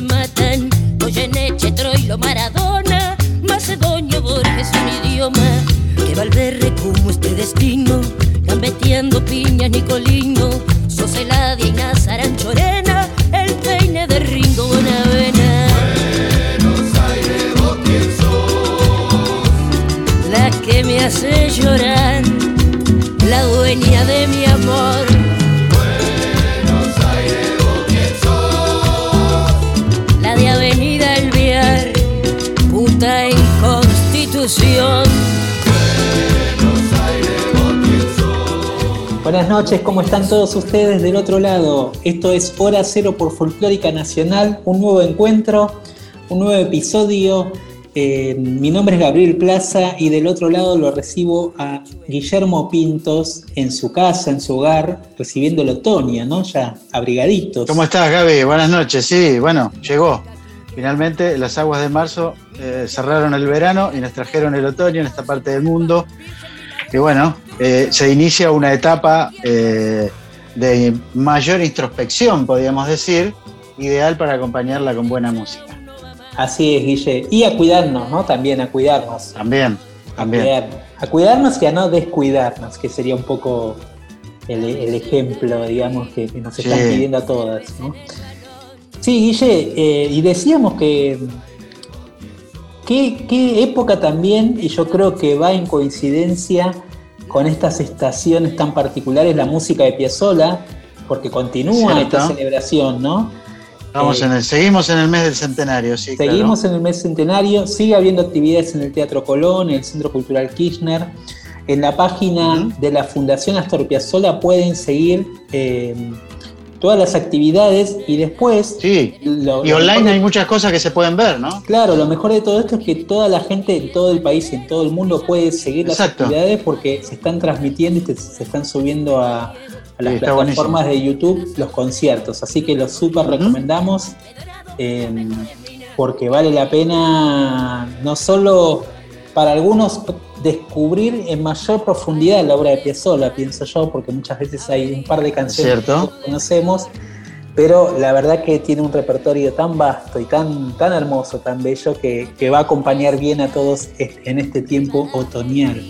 Matan. Goyeneche, Troilo, Maradona, Macedonio, Borges, un idioma que Valverde como este destino, gambeteando piña, Nicolino, noches, ¿cómo están todos ustedes del otro lado? Esto es Hora Cero por Folclórica Nacional, un nuevo encuentro, un nuevo episodio. Eh, mi nombre es Gabriel Plaza y del otro lado lo recibo a Guillermo Pintos en su casa, en su hogar, recibiendo el otoño, ¿no? Ya abrigaditos. ¿Cómo estás, Gaby? Buenas noches. Sí, bueno, llegó. Finalmente las aguas de marzo eh, cerraron el verano y nos trajeron el otoño en esta parte del mundo. Y bueno, eh, se inicia una etapa eh, de mayor introspección, podríamos decir, ideal para acompañarla con buena música. Así es, Guille. Y a cuidarnos, ¿no? También a cuidarnos. También, A, también. cuidarnos. a cuidarnos y a no descuidarnos, que sería un poco el, el ejemplo, digamos, que, que nos están Sí. pidiendo a todas. ¿no? Sí, Guille, eh, y decíamos que qué, qué época también, y yo creo que va en coincidencia con estas estaciones tan particulares, la música de Piazzolla, porque continúa Cierto. esta celebración, ¿no? Vamos Eh, en el, seguimos en el mes del centenario, sí. claro. Seguimos en el mes centenario, sigue habiendo actividades en el Teatro Colón, en el Centro Cultural Kirchner. En la página de la Fundación Astor Piazzolla pueden seguir eh, todas las actividades y después... Sí, lo- y lo online mejor- hay muchas cosas que se pueden ver, ¿no? Claro, lo mejor de todo esto es que toda la gente en todo el país y en todo el mundo puede seguir las actividades porque se están transmitiendo y se, están subiendo a, a las Sí, plataformas de YouTube los conciertos. Así que los súper recomendamos eh, porque vale la pena no solo para algunos descubrir en mayor profundidad la obra de Piazzolla, pienso yo, porque muchas veces hay un par de canciones que Cierto. todos conocemos, pero la verdad que tiene un repertorio tan vasto y tan, tan hermoso, tan bello, que, que va a acompañar bien a todos en este tiempo otoñal.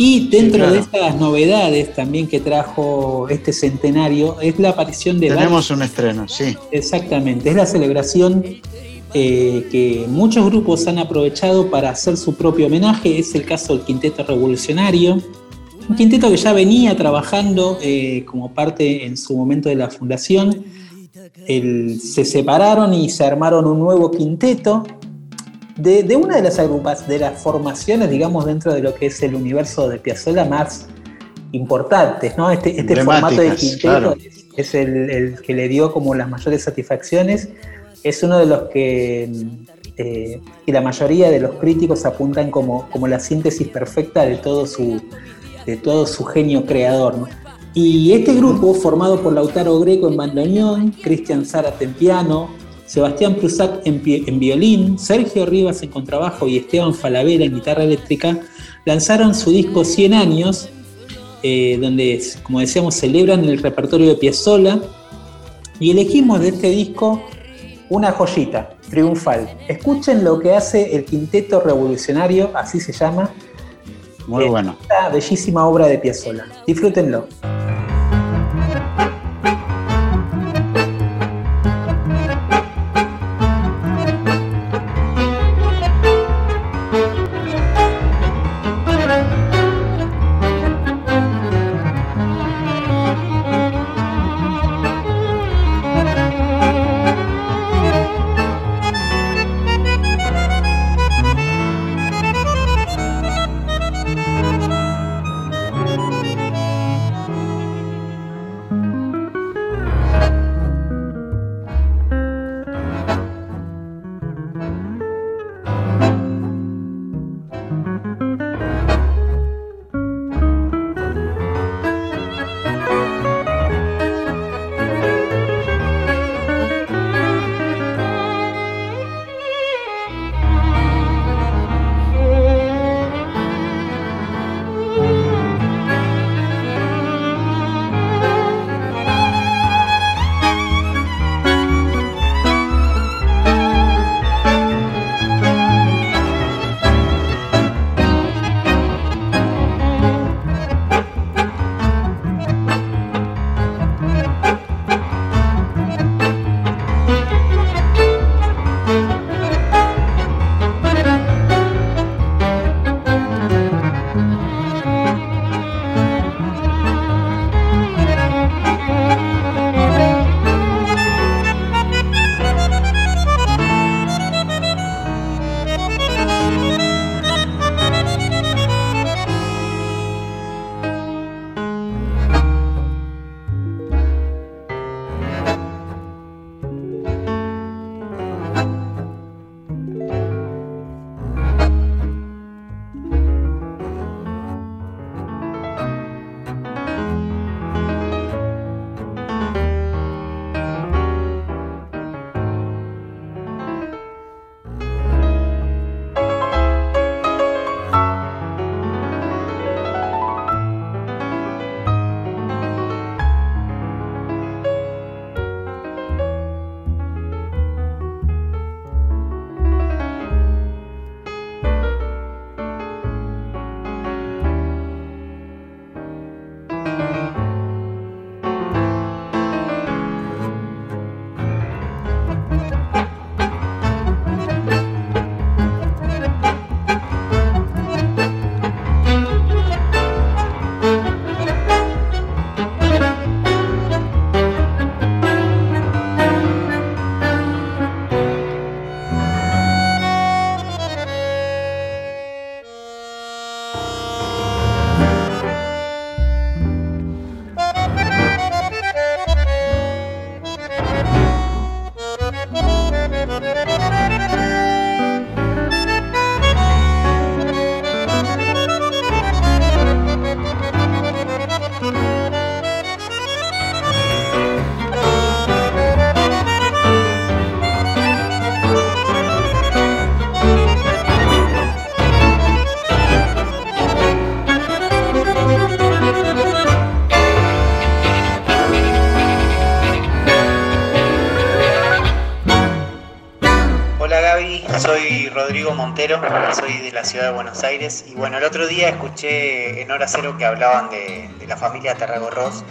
Y dentro claro. de estas novedades también que trajo este centenario es la aparición de Tenemos un estreno, sí. Exactamente, es la celebración eh, que muchos grupos han aprovechado para hacer su propio homenaje, es el caso del Quinteto Revolucionario, un quinteto que ya venía trabajando eh, como parte en su momento de la fundación, El- se separaron y se armaron un nuevo quinteto de, de una de las agrupas, de las formaciones, digamos, dentro de lo que es el universo de Piazzolla más importantes, ¿no? Este, este formato de quinteto claro. es, es el, el que le dio como las mayores satisfacciones. Es uno de los que, eh, la mayoría de los críticos apuntan como, como la síntesis perfecta de todo su, de todo su genio creador. ¿no? Y este grupo, formado por Lautaro Greco en bandoneón, Cristian Zárate en piano, Sebastián Prusac en, violín, Sergio Rivas en contrabajo y Esteban Falabella en guitarra eléctrica, lanzaron su disco 100 años, eh, donde, como decíamos, celebran el repertorio de Piazzolla, y elegimos de este disco una joyita triunfal. Escuchen lo que hace el Quinteto Revolucionario, así se llama, Muy Eh, bueno. esta bellísima obra de Piazzolla. Disfrútenlo. Soy de la ciudad de Buenos Aires y bueno, el otro día escuché en Hora Cero que hablaban de, la familia Tarragorros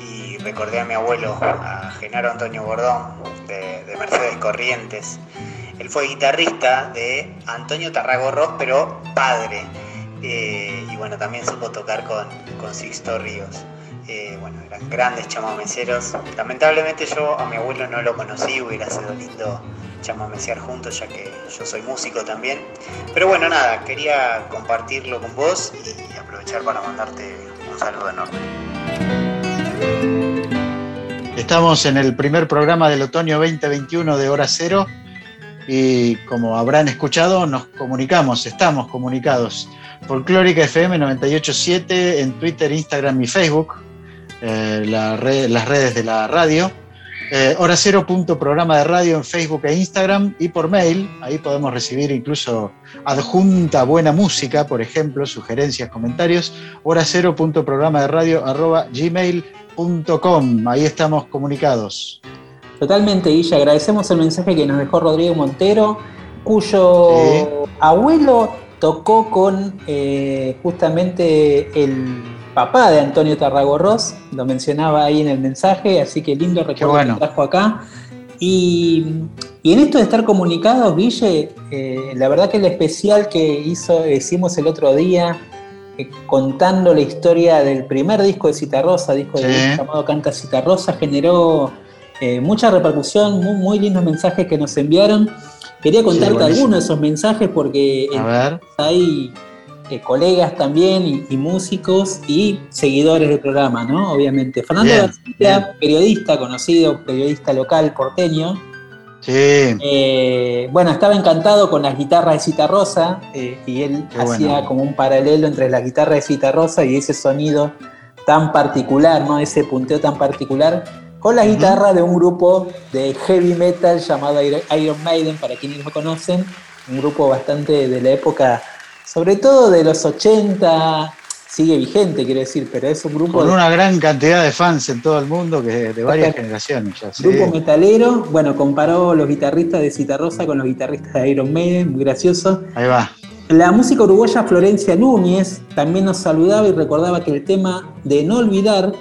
y recordé a mi abuelo, a Genaro Antonio Bordón, de, de Mercedes Corrientes. Él fue guitarrista de Antonio Tarragorros, pero padre. Eh, y bueno, también supo tocar con, con Sixto Ríos. Eh, bueno, eran grandes chamameceros. Lamentablemente yo a mi abuelo no lo conocí, hubiera sido lindo chamamecear juntos ya que yo soy músico también. Pero bueno, nada, quería compartirlo con vos y aprovechar para mandarte un saludo enorme. Estamos en el primer programa del otoño 2021 de Hora Cero y como habrán escuchado, nos comunicamos, estamos comunicados. Folclórica FM 987 en Twitter, Instagram y Facebook, eh, la red- las redes de la radio. Eh, hora cero punto programa de radio en Facebook e Instagram y por mail. Ahí podemos recibir incluso adjunta buena música, por ejemplo, sugerencias, comentarios. Hora cero punto programa de radio arroba gmail.com. Ahí estamos comunicados. Totalmente, Guilla. Agradecemos el mensaje que nos dejó Rodrigo Montero, cuyo Sí. abuelo tocó con eh, justamente el papá de Antonio Tarragorros, lo mencionaba ahí en el mensaje, así que lindo recuerdo bueno. que trajo acá. Y, y en esto de estar comunicados, Guille, eh, la verdad que el especial que hizo, hicimos el otro día, eh, contando la historia del primer disco de Citarrosa, disco de Sí. llamado Canta Citarrosa, generó eh, mucha repercusión, muy, muy lindos mensajes que nos enviaron. Quería contarte buenísimo. algunos de esos mensajes porque en- hay eh, colegas también y, y músicos y seguidores del programa, ¿no? Obviamente. Fernando Bien, García, bien. periodista conocido, periodista local porteño, Sí, eh, bueno, estaba encantado con las guitarras de Cita Rosa eh, y él Qué hacía bueno. como un paralelo entre la guitarra de Cita Rosa y ese sonido tan particular, ¿no? Ese punteo tan particular con la guitarra de un grupo de heavy metal llamado Iron- Iron Maiden, para quienes lo conocen, un grupo bastante de la época, sobre todo de los 80, sigue vigente, quiero decir, pero es un grupo con de- una gran cantidad de fans en todo el mundo, que de varias generaciones ya. sí. Grupo metalero, bueno, comparó los guitarristas de Citarrosa con los guitarristas de Iron Maiden, muy gracioso. Ahí va. La música uruguaya Florencia Núñez también nos saludaba y recordaba que el tema de No Olvidar,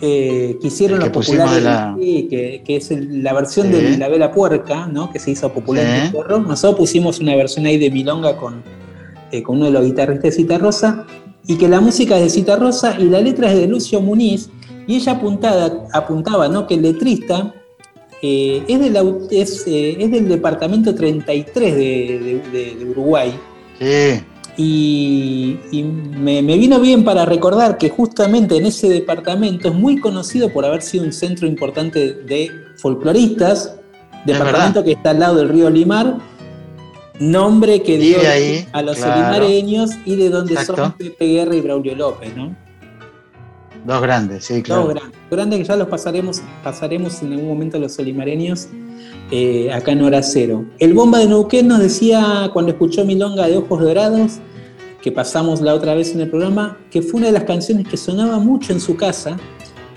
eh, que hicieron que los populares, la- sí, que, que es el- la versión Sí. de La Vela Puerca, ¿no? que se hizo popular en el. Nosotros pusimos una versión ahí de Milonga con, eh, con uno de los guitarristas de Citarrosa, y que la música es de Citarrosa y la letra es de Lucio Muniz, y ella apuntada, apuntaba ¿no? que el letrista eh, es, del, au- es, eh, es del departamento 33 de, de- de- de Uruguay. Sí, Y, y me, me vino bien para recordar que justamente en ese departamento es muy conocido por haber sido un centro importante de folcloristas, departamento que está al lado del río Limar, nombre que dio ahí, a los claro. limareños y de donde Exacto. son Pepe Guerra y Braulio López, ¿no? dos grandes, sí, claro. Dos grandes, grandes que ya los pasaremos, pasaremos en algún momento a los solimareños eh, acá en Hora Cero. El Bomba de Neuquén nos decía cuando escuchó Milonga de Ojos Dorados, que pasamos la otra vez en el programa, que fue una de las canciones que sonaba mucho en su casa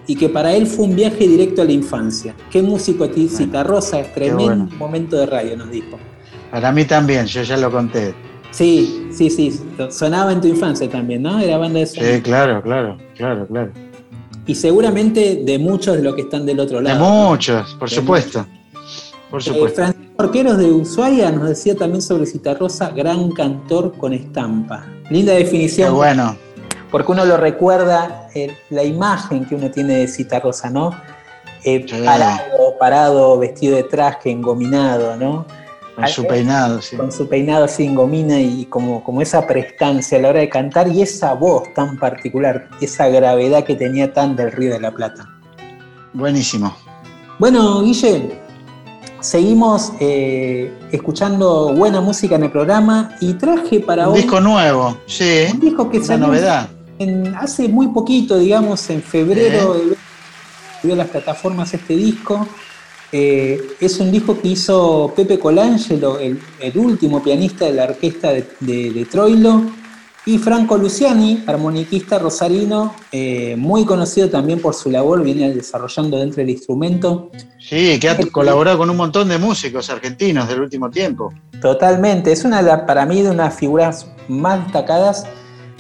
y que para él fue un viaje directo a la infancia. Qué músico Cita Rosa, tremendo bueno. momento de radio, nos dijo. Para mí también, yo ya lo conté. Sí, sí, sí, sonaba en tu infancia también, ¿no? Era banda de sonido. Sí, claro, claro, claro, claro. Y seguramente de muchos de los que están del otro De lado. ¿no? muchos, por De supuesto. Por Eh, supuesto. Francisco Orqueros de Ushuaia nos decía también sobre Citarrosa, gran cantor con estampa. Linda Qué definición, bueno. porque uno lo recuerda, eh, la imagen que uno tiene de Citarrosa, ¿no? Eh. Parado, parado, vestido de traje, engominado, ¿no? Con su peinado, sí. Con su peinado así en gomina y como, como esa prestancia a la hora de cantar y esa voz tan particular, esa gravedad que tenía tan del Río de la Plata. Buenísimo. Bueno, Guille, seguimos eh, escuchando buena música en el programa y traje para Un hoy disco nuevo, sí. un disco que Una novedad. en- hace muy poquito, digamos, en febrero, de subió a las plataformas este disco. Eh, es un disco que hizo Pepe Colangelo, el, el último pianista de la orquesta de, de- de Troilo, Y Franco Luciani, armoniquista rosarino, eh, muy conocido también por su labor, viene desarrollando dentro del instrumento. Sí, que ha colaborado con un montón de músicos argentinos del último tiempo. Totalmente, es una para mí de unas figuras más destacadas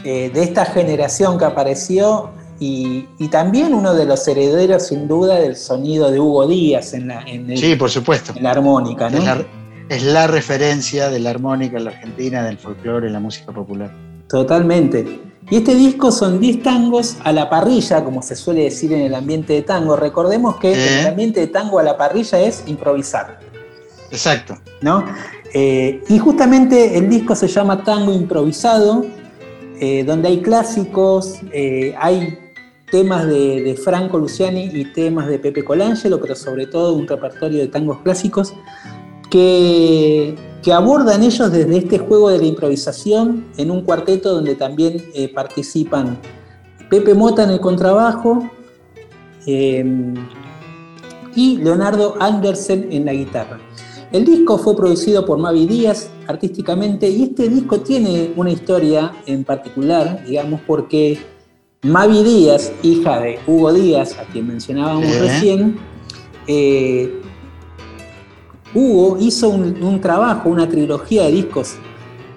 eh, de esta generación que apareció y, y también uno de los herederos sin duda del sonido de Hugo Díaz en la, en el- Sí, por supuesto. en la armónica, ¿no? Es la, es la referencia de la armónica en la Argentina, del folclore, en la música popular. Totalmente. Y este disco son 10 tangos a la parrilla, como se suele decir en el ambiente de tango. Recordemos que el ambiente de tango a la parrilla es improvisar, Exacto. ¿no? Eh, y justamente el disco se llama Tango Improvisado, eh, donde hay clásicos, eh, hay temas de, Franco Luciani y temas de Pepe Colangelo, pero sobre todo un repertorio de tangos clásicos que, abordan ellos desde este juego de la improvisación en un cuarteto donde también eh, participan Pepe Mota en el contrabajo eh, y Leonardo Andersen en la guitarra. El disco fue producido por Mavi Díaz artísticamente y este disco tiene una historia en particular, digamos, porque Mavi Díaz, hija de Hugo Díaz, a quien mencionábamos recién, eh, Hugo hizo un, un trabajo, una trilogía de discos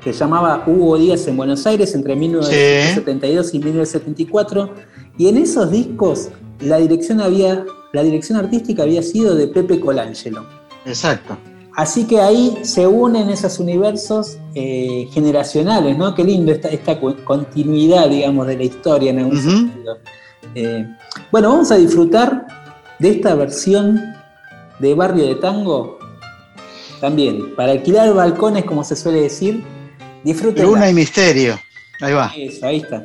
que se llamaba Hugo Díaz en Buenos Aires entre 1972 y 1974 y en esos discos la dirección, había, la dirección artística había sido de Pepe Colangelo. Exacto. Así que ahí se unen esos universos eh, generacionales, ¿no? Qué lindo esta, continuidad, digamos, de la historia en algún Ujú. sentido. Eh, bueno, vamos a disfrutar de esta versión de Barrio de Tango. También, para alquilar balcones, como se suele decir, disfruten. Luna y misterio. Ahí va. Eso, ahí está.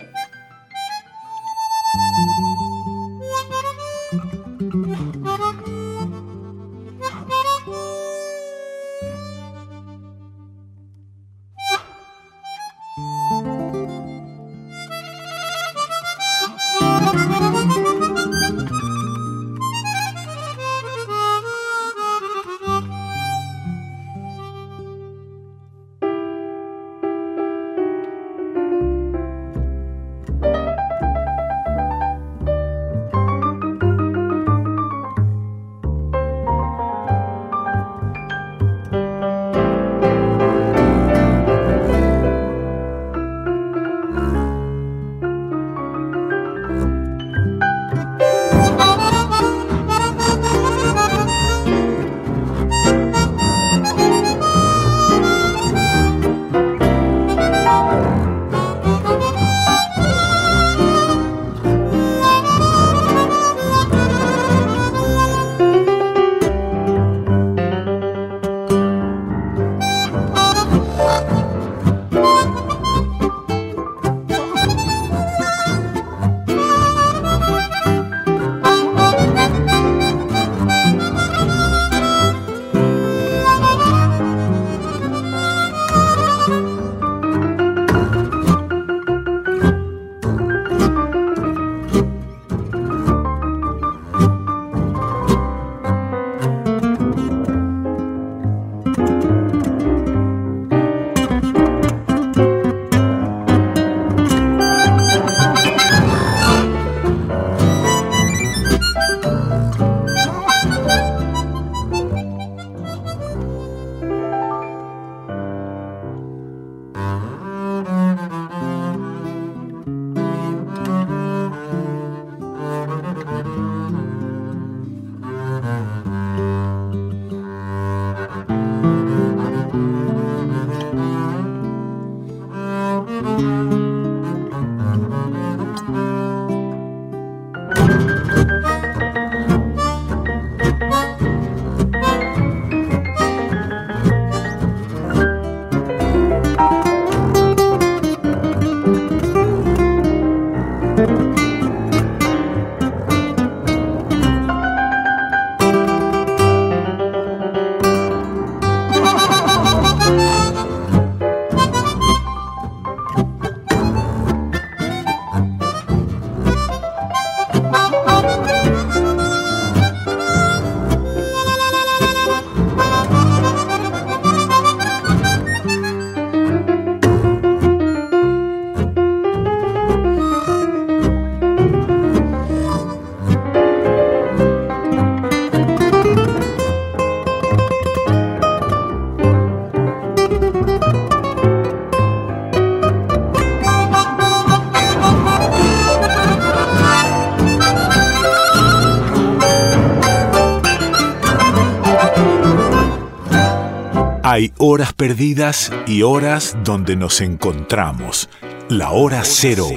Hay horas perdidas y horas donde nos encontramos. La hora cero.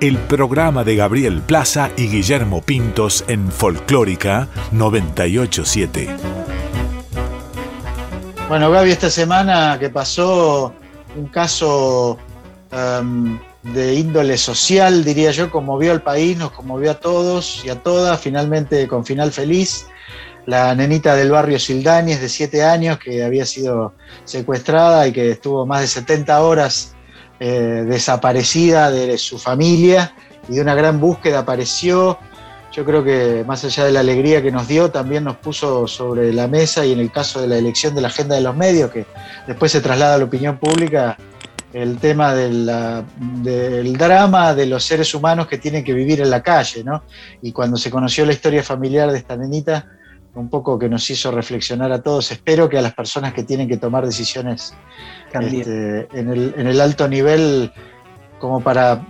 El programa de Gabriel Plaza y Guillermo Pintos en Folclórica 987. Bueno, Gaby, esta semana que pasó un caso em, de índole social, diría yo, conmovió al país, nos conmovió a todos y a todas, finalmente con final feliz. La nenita del barrio Sildañez, de 7 años, que había sido secuestrada y que estuvo más de 70 horas eh, desaparecida de su familia y de una gran búsqueda apareció. Yo creo que más allá de la alegría que nos dio, también nos puso sobre la mesa y en el caso de la elección de la agenda de los medios, que después se traslada a la opinión pública, el tema de la- del drama de los seres humanos que tienen que vivir en la calle, ¿no? Y cuando se conoció la historia familiar de esta nenita, un poco que nos hizo reflexionar a todos, espero que a las personas que tienen que tomar decisiones este, en, el, en el alto nivel, como para,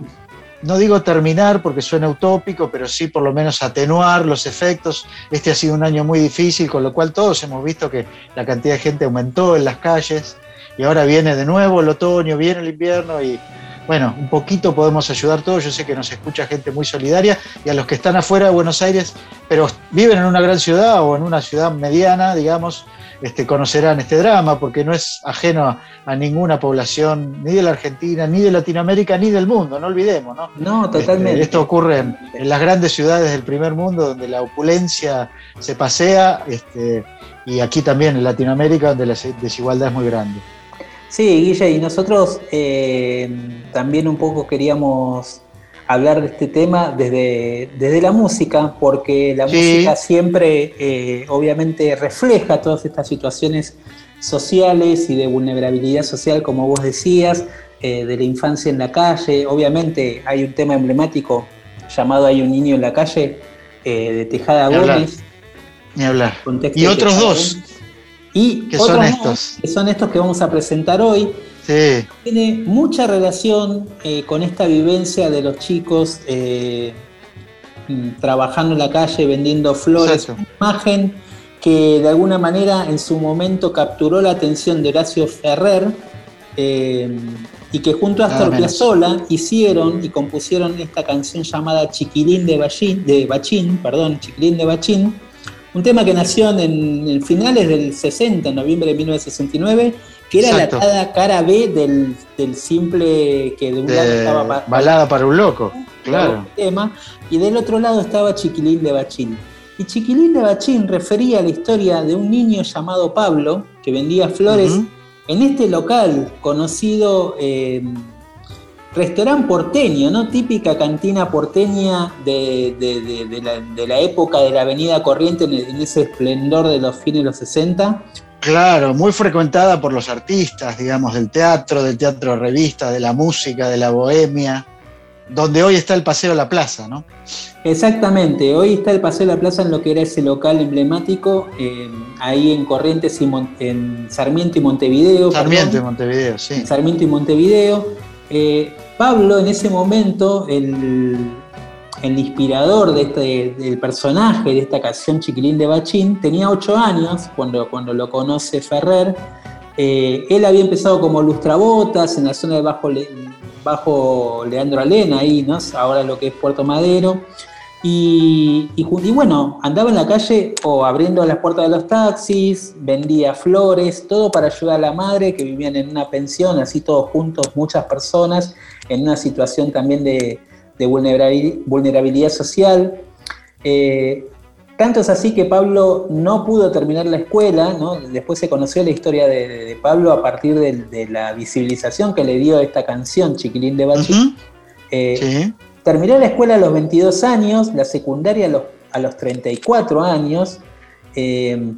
no digo terminar porque suena utópico, pero sí por lo menos atenuar los efectos. Este ha sido un año muy difícil, con lo cual todos hemos visto que la cantidad de gente aumentó en las calles y ahora viene de nuevo el otoño, viene el invierno y bueno, un poquito podemos ayudar todos. Yo sé que nos escucha gente muy solidaria y a los que están afuera de Buenos Aires, pero viven en una gran ciudad o en una ciudad mediana, digamos, este, conocerán este drama porque no es ajeno a, a ninguna población ni de la Argentina, ni de Latinoamérica, ni del mundo, no olvidemos, ¿no? No, Este, totalmente. esto ocurre en, en las grandes ciudades del primer mundo donde la opulencia se pasea este, y aquí también en Latinoamérica donde la desigualdad es muy grande. Sí, Guille, y nosotros eh, también un poco queríamos hablar de este tema desde, desde la música, porque la Sí. música siempre eh, obviamente refleja todas estas situaciones sociales y de vulnerabilidad social, como vos decías, eh, de la infancia en la calle. Obviamente hay un tema emblemático llamado Hay un niño en la calle, eh, de Tejada Ni hablar. Gómez. Ni hablar. con texto Y otros dos. Y que son estos. que son estos que vamos a presentar hoy Sí, tiene mucha relación eh, con esta vivencia de los chicos eh, mm, trabajando en la calle, vendiendo flores, Exacto. una imagen que de alguna manera en su momento capturó la atención de Horacio Ferrer eh, y que junto a Nada Astor. Piazzolla hicieron y compusieron esta canción llamada Chiquilín de Bachín, de Bachín, perdón, Chiquilín de Bachín, un tema que nació en, en finales del 60, en noviembre de 1969, que era Exacto. la cara- cara B del, del simple que de un lado estaba pa- balada para un loco, claro. tema, y del otro lado estaba Chiquilín de Bachín. Y Chiquilín de Bachín refería a la historia de un niño llamado Pablo que vendía flores en este local conocido eh, restaurante porteño, ¿no? Típica cantina porteña de, de- de- de la, de la época de la Avenida Corriente en, ese esplendor de los fines de los 60. Claro, muy frecuentada por los artistas, digamos, del teatro, del teatro de revista, de la música, de la bohemia, donde hoy está el Paseo La Plaza, ¿no? Exactamente, hoy está el Paseo de la Plaza en lo que era ese local emblemático, eh, ahí en Corrientes y Mon- en Sarmiento y Montevideo. Sarmiento de perdón. Montevideo, sí. en Sarmiento y Montevideo. Eh, Pablo en ese momento, el, el inspirador de este, del personaje de esta canción Chiquilín de Bachín, tenía ocho años cuando, cuando lo conoce Ferrer. Eh, él había empezado como lustrabotas en la zona de Bajo, bajo Leandro Alena, ahí, ¿no? ahora lo que es Puerto Madero. Y, y ju- y bueno, andaba en la calle o abriendo las puertas de los taxis, vendía flores, todo para ayudar a la madre que vivían en una pensión, así todos juntos, muchas personas, en una situación también de, de vulnerabil- vulnerabilidad social. Eh, tanto es así que Pablo no pudo terminar la escuela, ¿no? después se conoció la historia de, de Pablo a partir de, de la visibilización que le dio esta canción, Chiquilín de. Ujú, Eh, Sí, Terminé la escuela a los 22 años, la secundaria a los, a los 34 años, eh,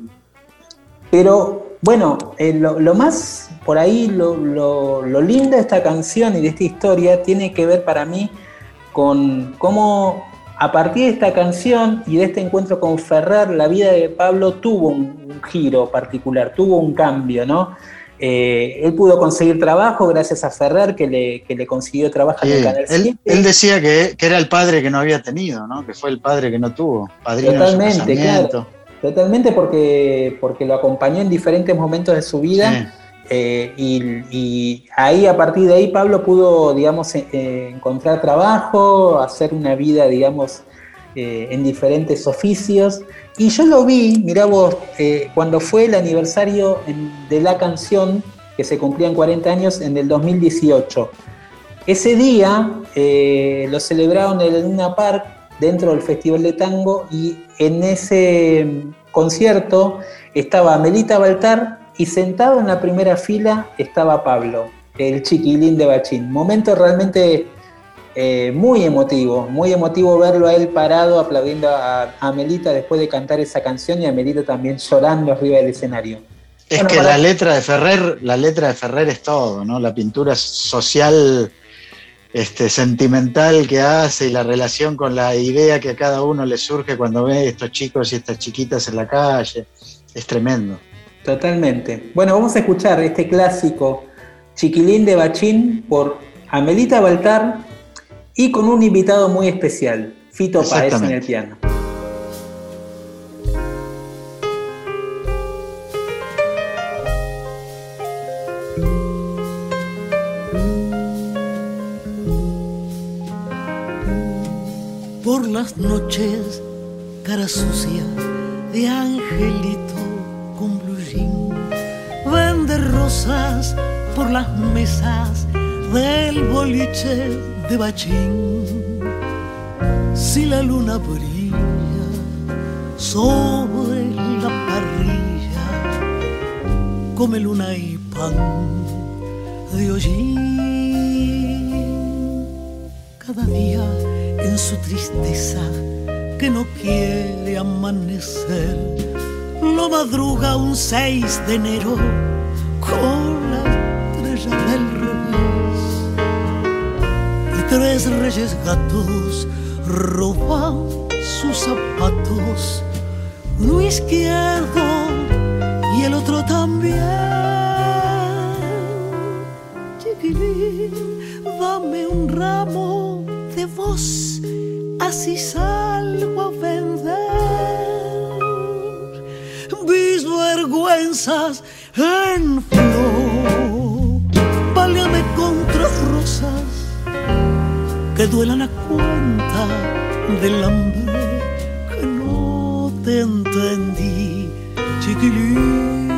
pero bueno, eh, lo, más por ahí, lo, lo- lindo de esta canción y de esta historia tiene que ver para mí con cómo a partir de esta canción y de este encuentro con Ferrer, la vida de Pablo tuvo un giro particular, tuvo un cambio, ¿no? Eh, él pudo conseguir trabajo gracias a Ferrer, que le, que le consiguió trabajo en el Canal Él, 7. él decía que, que era el padre que no había tenido, ¿no? Que fue el padre que no tuvo, padrino Totalmente, de su casamiento. Totalmente porque, porque lo acompañó en diferentes momentos de su vida. Sí. eh, y, y ahí, a partir de ahí, Pablo pudo, digamos, eh, encontrar trabajo, hacer una vida, digamos, eh, en diferentes oficios. Y yo lo vi, mirá vos, eh, cuando fue el aniversario de la canción, que se cumplían 40 años, en el 2018. Ese día eh, lo celebraron en el Luna Park, dentro del Festival de Tango, y en ese mm, concierto estaba Melita Baltar y sentado en la primera fila estaba Pablo, el chiquilín de Bachín. Momento realmente eh, muy emotivo, muy emotivo verlo a él parado aplaudiendo a, a Melita después de cantar esa canción y a Melita también llorando arriba del escenario. Es Bueno, que para- la letra de Ferrer, la letra de Ferrer es todo, ¿no? La pintura social, este, sentimental que hace y la relación con la idea que a cada uno le surge cuando ve estos chicos y estas chiquitas en la calle. Es tremendo. Totalmente. Bueno, vamos a escuchar este clásico Chiquilín de Bachín por Amelita Baltar y con un invitado muy especial, Fito Paez en el piano. por las noches, cara sucia de angelito con blue jean. Vende rosas por las mesas del boliche de bachín. Si la luna brilla sobre la parrilla, come luna y pan de hollín cada día en su tristeza que no quiere amanecer. Lo madruga un 6 de enero con tres reyes gatos roban sus zapatos, uno izquierdo y el otro también. Chiquilín, dame un ramo de voz, así salgo a vender mis vergüenzas en que duelan a cuenta del hambre que no te entendí, chiquilín.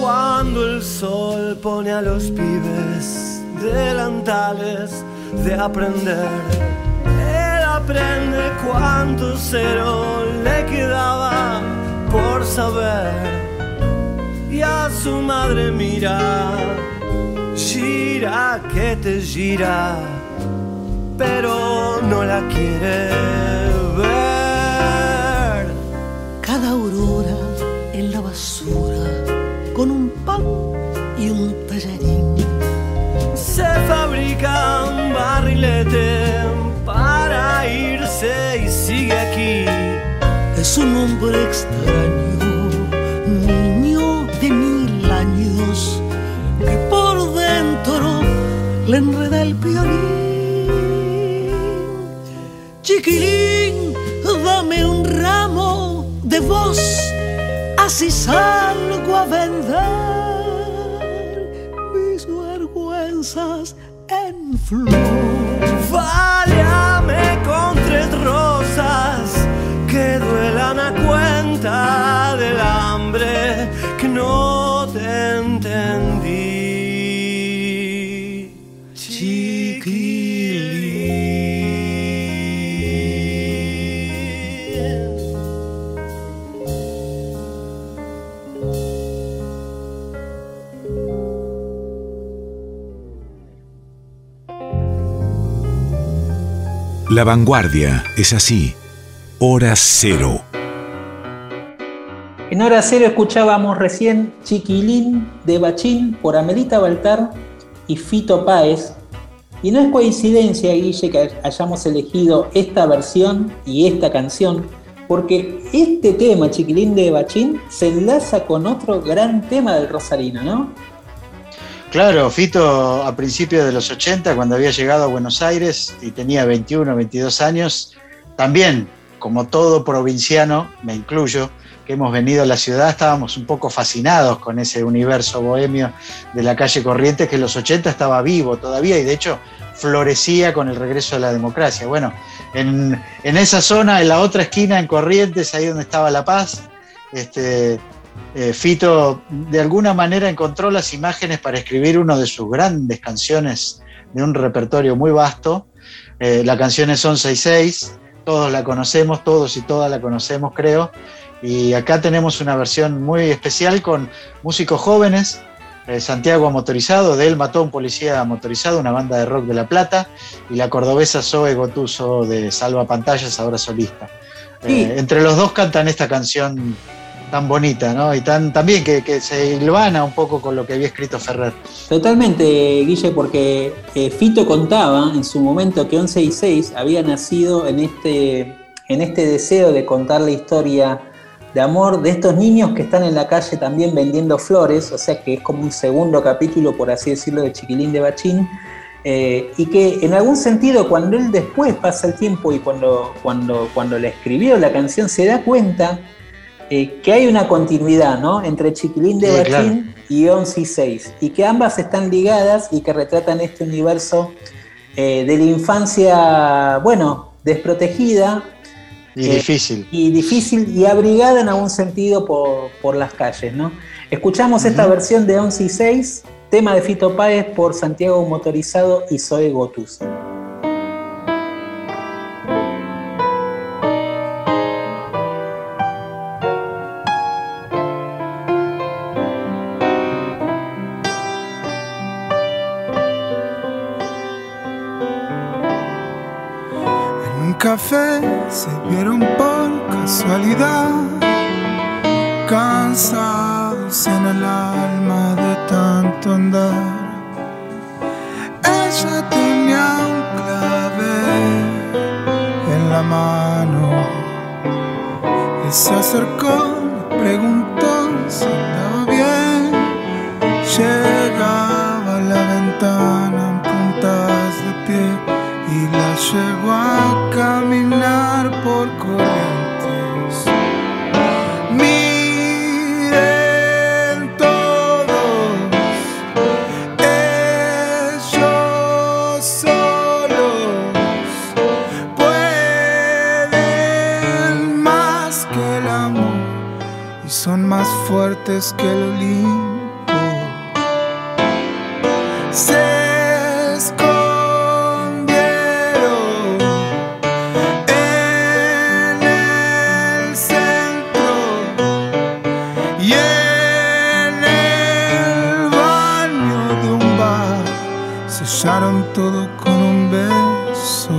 Cuando el sol pone a los pibes delantales de aprender, cuánto cero le quedaba por saber. Y a su madre mira, gira que te gira, pero no la quiere ver. cada aurora en la basura con un pan y un tallarín. Se fabrica un barrilete para irse aquí. Es un hombre extraño, niño de mil años, que por dentro le enreda el violín. Chiquilín, dame un ramo de voz, así salgo a vender mis vergüenzas en flor. Váliame con tres rosas que duelan a cuenta del hambre que no te entendí. Chiquilín. La vanguardia es así. Hora cero. En hora cero escuchábamos recién Chiquilín de Bachín por Amelita Baltar y Fito Páez. Y no es coincidencia, Guille, que hayamos elegido esta versión y esta canción, porque este tema, Chiquilín de Bachín, se enlaza con otro gran tema del Rosarino, ¿no? Claro, Fito a principios de los 80, cuando había llegado a Buenos Aires y tenía 21, 22 años, también, como todo provinciano, me incluyo, que hemos venido a la ciudad, estábamos un poco fascinados con ese universo bohemio de la calle Corrientes, que en los 80 estaba vivo todavía y de hecho florecía con el regreso de la democracia. Bueno, en, esa zona, en la otra esquina, en Corrientes, ahí donde estaba La Paz, este, eh, Fito de alguna manera encontró las imágenes para escribir una de sus grandes canciones de un repertorio muy vasto. Eh, la canción es 166, todos la conocemos, todos y todas la conocemos, creo. Y acá tenemos una versión muy especial con músicos jóvenes. eh, Santiago Motorizado, de él mató a un policía motorizado, una banda de rock de La Plata, y la cordobesa Zoe Gotuso de Salva Pantallas, ahora solista. Sí. Eh, entre los dos cantan esta canción tan bonita, ¿no? Y tan también que, que se hilvana un poco con lo que había escrito Ferrer. Totalmente, Guille, porque eh, Fito contaba en su momento que 11 y 6 había nacido en este, en este deseo de contar la historia de amor de estos niños que están en la calle también vendiendo flores, o sea que es como un segundo capítulo, por así decirlo, de Chiquilín de Bachín, eh, y que en algún sentido cuando él después pasa el tiempo y cuando, cuando, cuando le escribió la canción se da cuenta eh, que hay una continuidad ¿no? entre Chiquilín de Sí, Bachín y 11 y 6, y que ambas están ligadas y que retratan este universo eh, de la infancia, bueno, desprotegida Y Eh, difícil. y difícil y abrigada en algún sentido por, por las calles. ¿no? Escuchamos esta versión de 11 y 6, tema de Fito Páez por Santiago Motorizado y Zoe Gotuso. Se vieron por casualidad, cansados en el alma de tanto andar. Ella tenía un clavel en la mano. Él se acercó, preguntó fuertes que el Olimpo. Se escondieron en el centro y en el baño de un bar. Sellaron todo con un beso.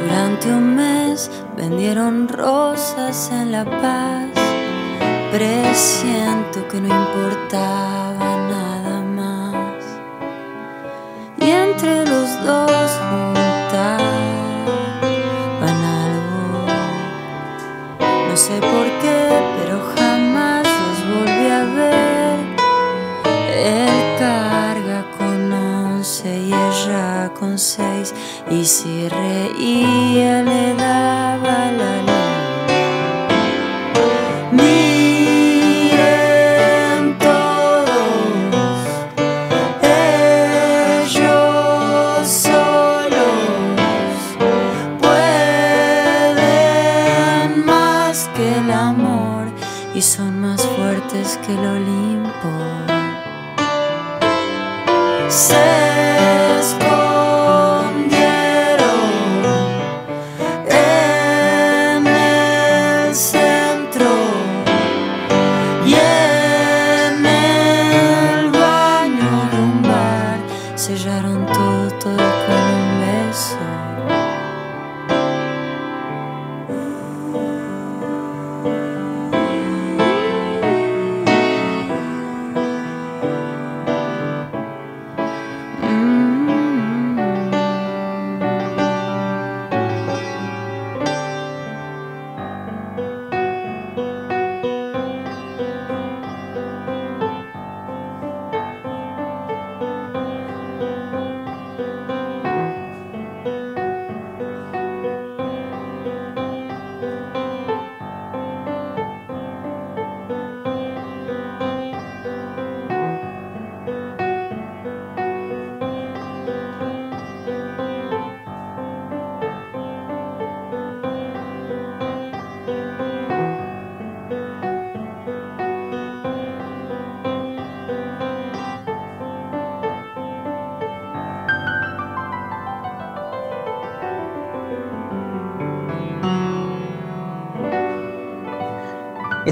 Durante un mes vendieron rosas en La Paz. Que no importaba Se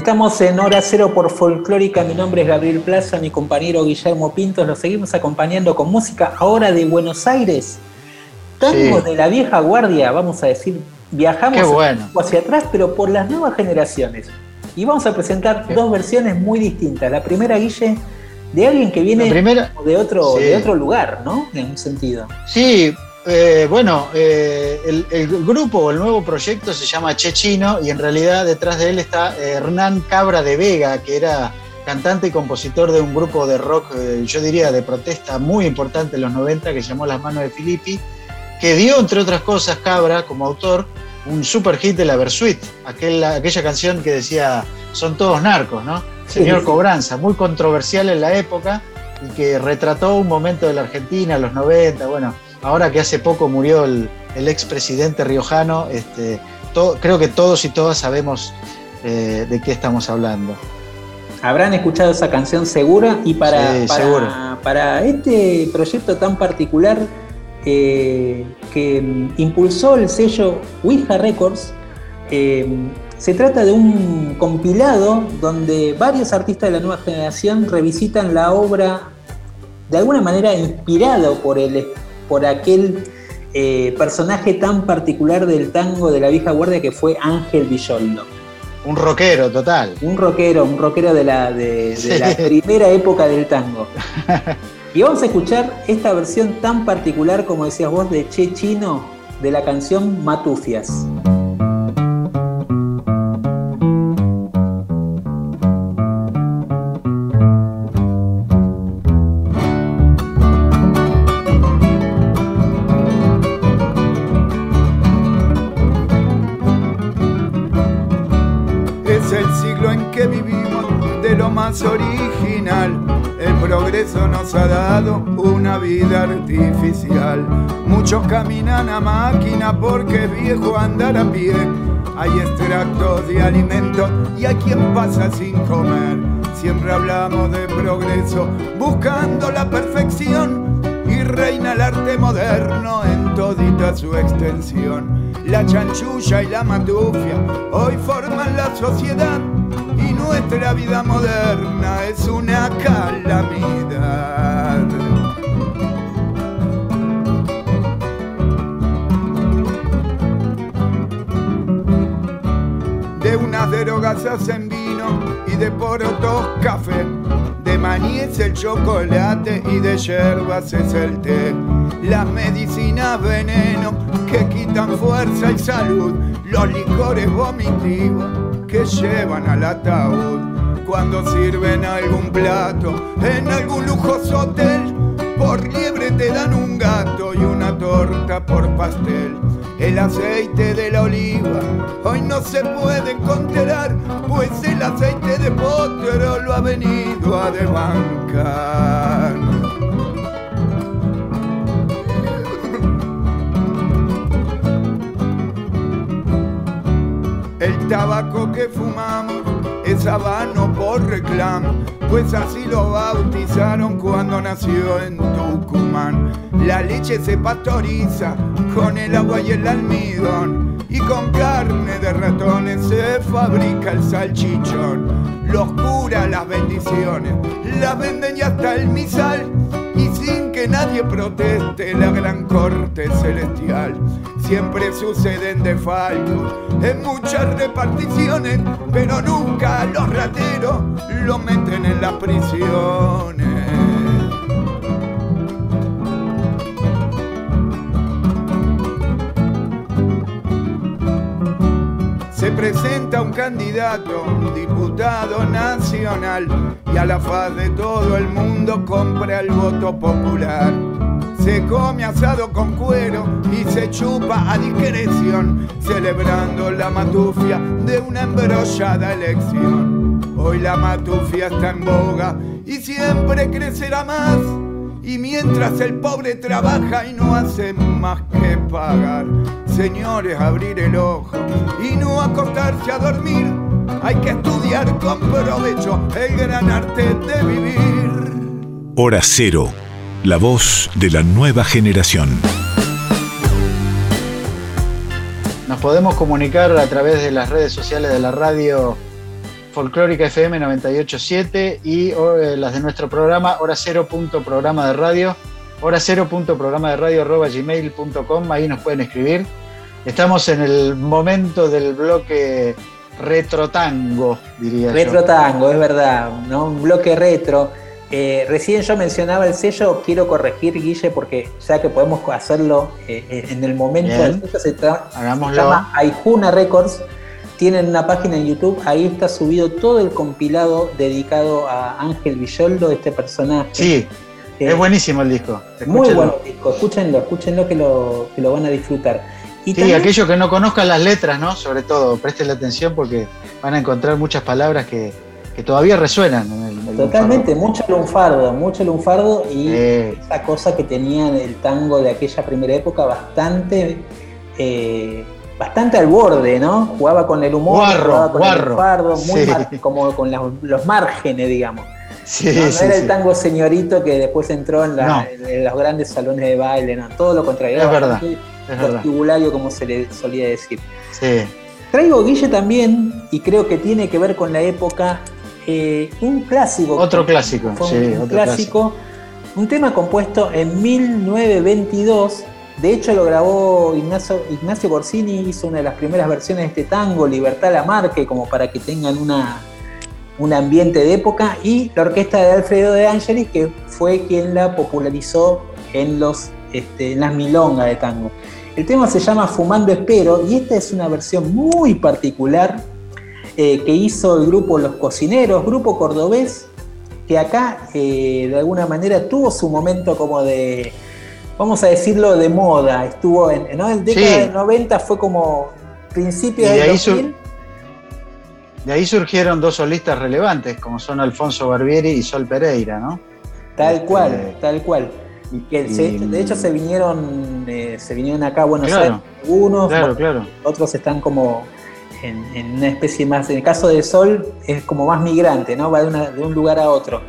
Estamos en hora cero por folclórica. Mi nombre es Gabriel Plaza, mi compañero Guillermo Pintos. Los seguimos acompañando con música ahora de Buenos Aires. Tango Sí. de la vieja guardia, vamos a decir, viajamos bueno. hacia atrás, pero por las nuevas generaciones. Y vamos a presentar dos versiones muy distintas. La primera, Guille, de alguien que viene primera- de, otro, Sí. de otro lugar, ¿no? En un sentido. Sí, eh, bueno, eh, el, el grupo el nuevo proyecto se llama Che Chino y en realidad detrás de él está Hernán Cabra de Vega, que era cantante y compositor de un grupo de rock, eh, yo diría de protesta muy importante en los 90 que se llamó Las Manos de Filippi, que dio, entre otras cosas, Cabra como autor un super hit de la Versuit, aquel, aquella canción que decía son todos narcos, ¿no? Señor sí. Cobranza, muy controversial en la época y que retrató un momento de la Argentina, los 90, bueno, ahora que hace poco murió el, el expresidente riojano, este, to- creo que todos y todas sabemos eh, de qué estamos hablando. Habrán escuchado esa canción segura y para, Sí, para, seguro. para este proyecto tan particular eh, que impulsó el sello Ouija Records, eh, se trata de un compilado donde varios artistas de la nueva generación revisitan la obra de alguna manera inspirado por, el, por aquel eh, personaje tan particular del tango de la vieja guardia que fue Ángel Villoldo. Un rockero total. Un rockero, un rockero de la, de, de la primera época del tango. Y vamos a escuchar esta versión tan particular, como decías vos, de Che Chino, de la canción Matufias. Artificial. Muchos caminan a máquina porque es viejo andar a pie. Hay extractos de alimentos y hay quien pasa sin comer. Siempre hablamos de progreso, buscando la perfección y reina el arte moderno en todita su extensión. La chanchulla y la matufia hoy forman la sociedad y nuestra vida moderna es una calamidad. Unas drogas se hacen vino y de porotos café. De maní es el chocolate y de hierbas es el té. Las medicinas veneno que quitan fuerza y salud. Los licores vomitivos que llevan al ataúd. Cuando sirven algún plato en algún lujoso hotel. Por liebre te dan un gato y una torta por pastel. El aceite de la oliva hoy no se puede encontrar, pues el aceite de potro lo ha venido a desbancar. El tabaco que fumamos es habano por reclamo, pues así lo bautizaron cuando nació en Tucumán. La leche se pastoriza con el agua y el almidón, y con carne de ratones se fabrica el salchichón. Los curas las bendiciones, las venden y hasta el misal, y sin nadie proteste la gran corte celestial. Siempre suceden defalcos en muchas reparticiones, pero nunca los rateros lo meten en las prisiones. Presenta un candidato, un diputado nacional, y a la faz de todo el mundo compra el voto popular. Se come asado con cuero y se chupa a discreción, celebrando la matufia de una embrollada elección. Hoy la matufia está en boga y siempre crecerá más. Y mientras el pobre trabaja y no hace más que pagar, señores, abrir el ojo y no acostarse a dormir. Hay que estudiar con provecho el gran arte de vivir. Hora Cero, la voz de la nueva generación. Nos podemos comunicar a través de las redes sociales de la radio, Folclórica FM 987 y oh, eh, las de nuestro programa, hora cero punto programa de radio, hora cero punto programa de radio arroba gmail.com, ahí nos pueden escribir. Estamos en el momento del bloque retro tango, diría Retro yo. tango, es verdad, ¿no? Un bloque retro. Eh, recién yo mencionaba el sello, quiero corregir, Guille, porque ya que podemos hacerlo eh, en el momento Bien. del sello, se, tra- se Hagámoslo. llama Aijuna Records. Tienen una página en YouTube, ahí está subido todo el compilado dedicado a Ángel Villoldo, este personaje. Sí, Eh, es buenísimo el disco. Muy escúchenlo. buen disco, escúchenlo, escúchenlo que lo, que lo van a disfrutar. Y Sí, también- aquellos que no conozcan las letras, ¿no? Sobre todo, presten la atención porque van a encontrar muchas palabras que, que todavía resuenan en el, en el Totalmente, mucho lunfardo, mucho lunfardo y Eh. esa cosa que tenía el tango de aquella primera época bastante eh, bastante al borde, ¿no? Jugaba con el humor, Guarro, jugaba con guarro. el lunfardo, muy Sí. mar- como con los márgenes, digamos. Sí, no, no sí, era el tango señorito que después entró en, la- No. en- en los grandes salones de baile, no, todo lo contrario. Es verdad, vestibulario, como se le solía decir. Sí. Traigo Guille también, y creo que tiene que ver con la época, eh, un clásico. Otro clásico, Fue sí, un otro clásico. Un tema compuesto en 1922. De hecho, lo grabó Ignacio, Ignacio Corsini, hizo una de las primeras versiones de este tango, Libertad Lamarque, como para que tengan una, un ambiente de época. Y la orquesta de Alfredo de Angelis, que fue quien la popularizó en, los, este, las milongas de tango. El tema se llama Fumando Espero y esta es una versión muy particular eh, que hizo el grupo Los Cocineros, grupo cordobés, que acá eh, de alguna manera tuvo su momento como de, vamos a decirlo, de moda. Estuvo en, ¿no? en década Sí. del 90, fue como principios de su- 2000. De ahí surgieron dos solistas relevantes, como son Alfonso Barbieri y Sol Pereira, ¿no? Tal Este, cual, tal cual. Y que se- y- de hecho se vinieron, eh, se vinieron acá a Buenos Claro, Aires algunos, Claro, claro. otros están como en, en una especie más, en el caso de Sol es como más migrante, ¿no? Va de, una- de un lugar a otro.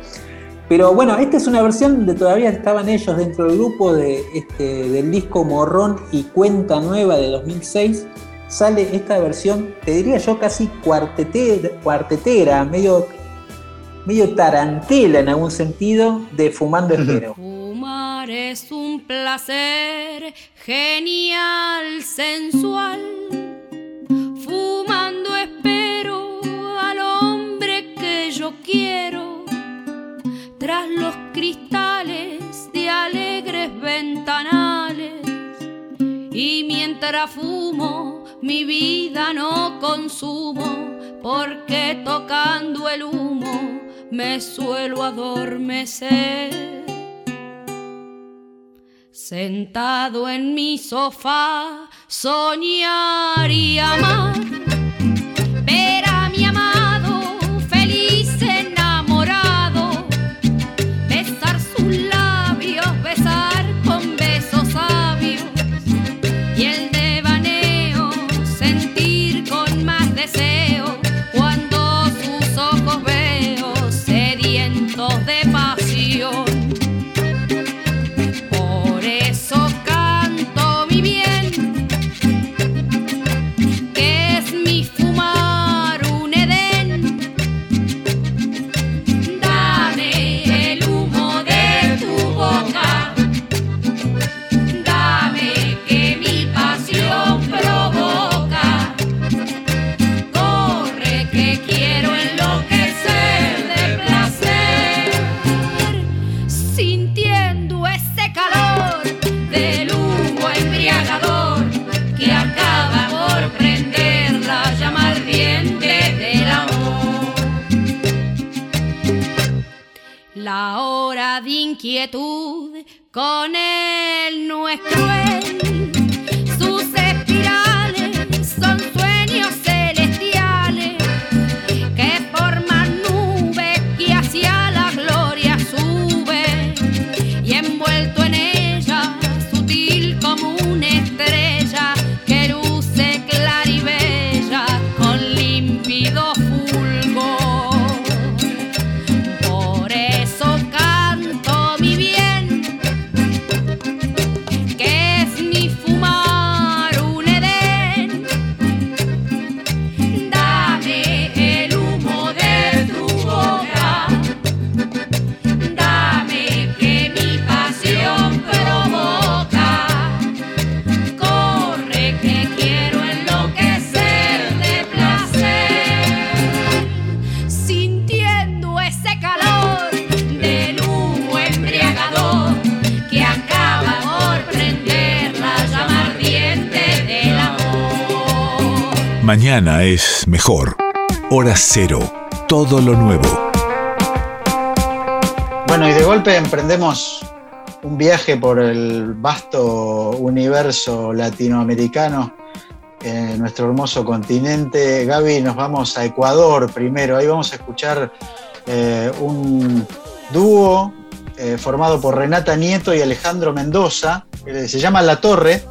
Pero bueno, esta es una versión donde todavía estaban ellos dentro del grupo de, este, del disco Morrón y Cuenta Nueva de 2006. Sale esta versión, te diría yo, casi cuartetera, cuartetera medio, medio tarantela en algún sentido, de Fumando Espero. Fumar es un placer genial, sensual. Tras los cristales de alegres ventanales. Y mientras fumo, mi vida no consumo, porque tocando el humo me suelo adormecer. Sentado en mi sofá, soñar y de inquietud con él no es. Mejor. Hora cero. Todo lo nuevo. Bueno, y de golpe emprendemos un viaje por el vasto universo latinoamericano, en nuestro hermoso continente. Gaby, nos vamos a Ecuador primero. Ahí vamos a escuchar eh, un dúo eh, formado por Renata Nieto y Alejandro Mendoza. eh, se llama La Torre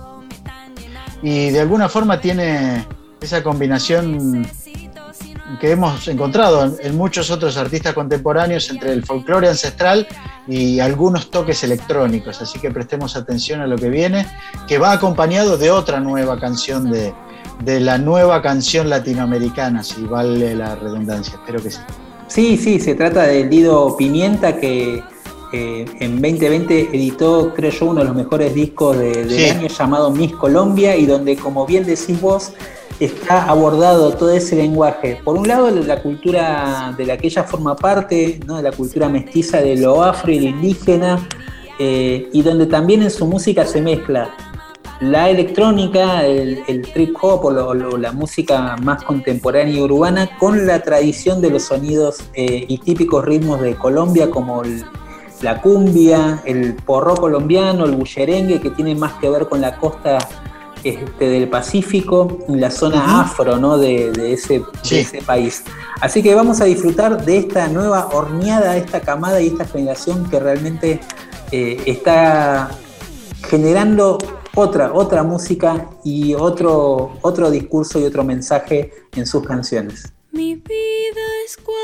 y de alguna forma tiene esa combinación que hemos encontrado en, en muchos otros artistas contemporáneos entre el folclore ancestral y algunos toques electrónicos. Así que prestemos atención a lo que viene, que va acompañado de otra nueva canción de, de la nueva canción latinoamericana, si vale la redundancia. Espero que sí. Sí, sí, se trata de Lido Pimienta que eh, en 2020 editó, creo yo, uno de los mejores discos de- del Sí. año llamado Miss Colombia y donde, como bien decís vos, está abordado todo ese lenguaje. Por un lado, la cultura de la que ella forma parte, ¿no? la cultura mestiza de lo afro y lo indígena, eh, y donde también en su música se mezcla la electrónica, el, trip hop o, la música más contemporánea y urbana con la tradición de los sonidos eh, y típicos ritmos de Colombia como la cumbia, el porro colombiano, el bullerengue que tiene más que ver con la costa este, del Pacífico y la zona afro ¿no? de, de ese, de Sí. ese país. Así que vamos a disfrutar de esta nueva horneada, esta camada y esta generación que realmente eh, está generando otra, otra música y otro, otro discurso y otro mensaje en sus canciones. Mi vida es cual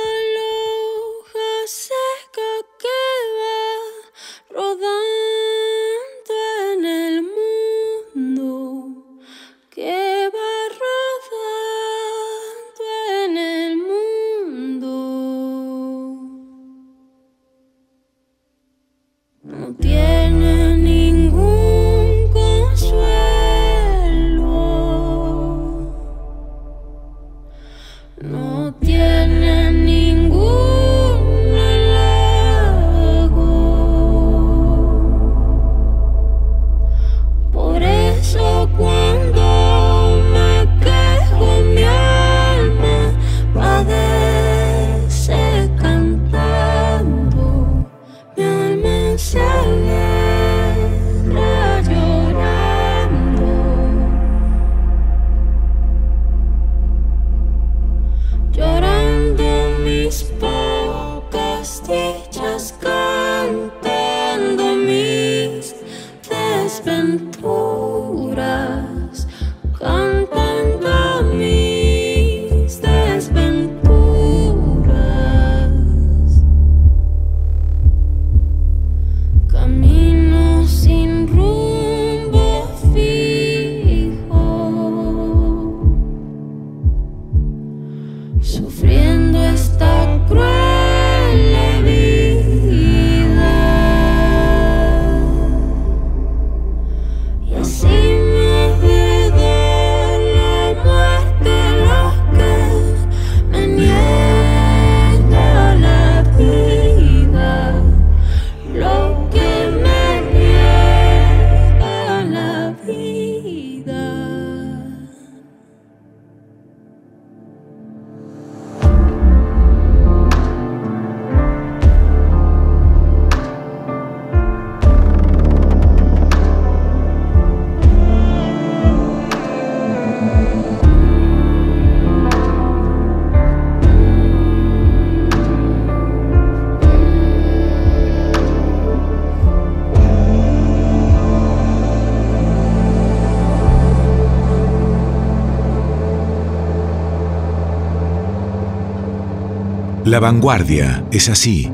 La vanguardia es así.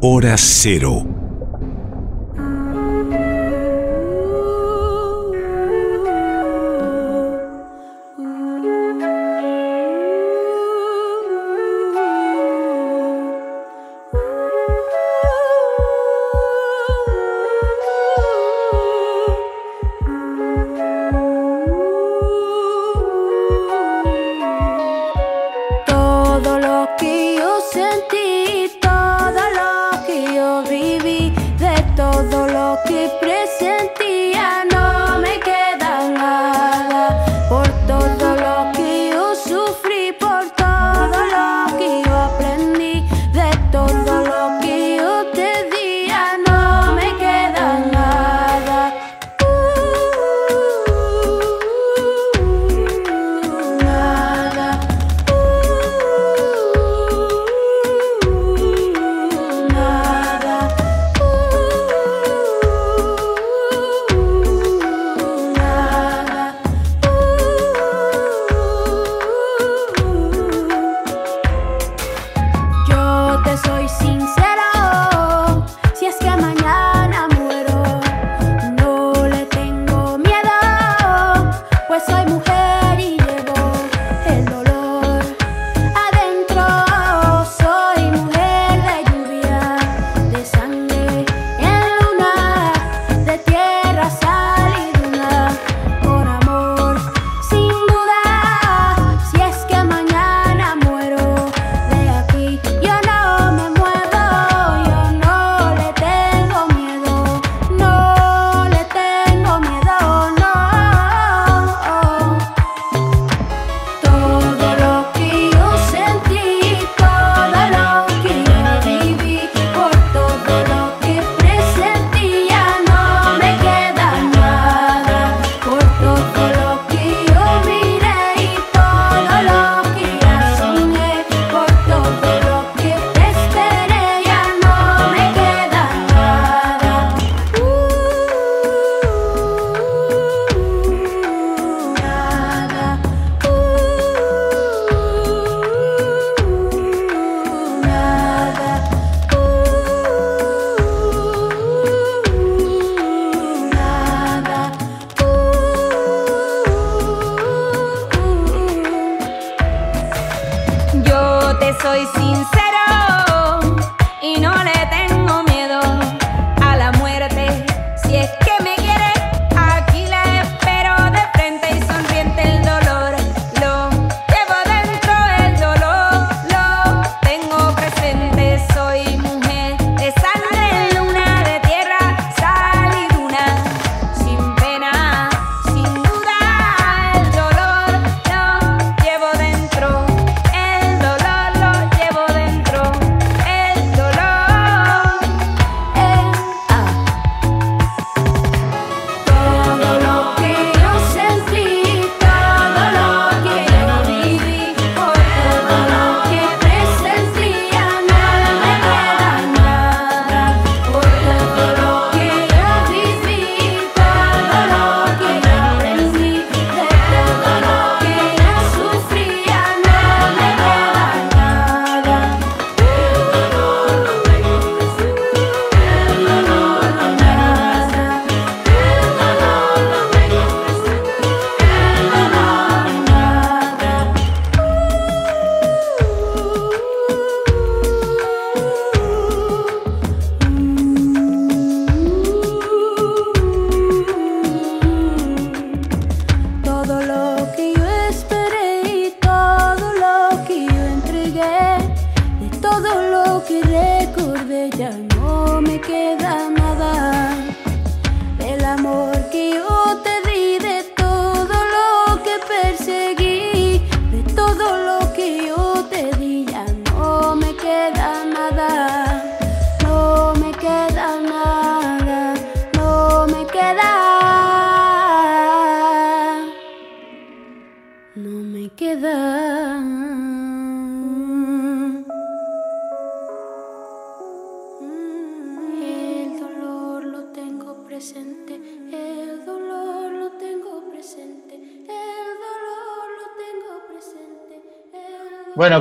Hora cero.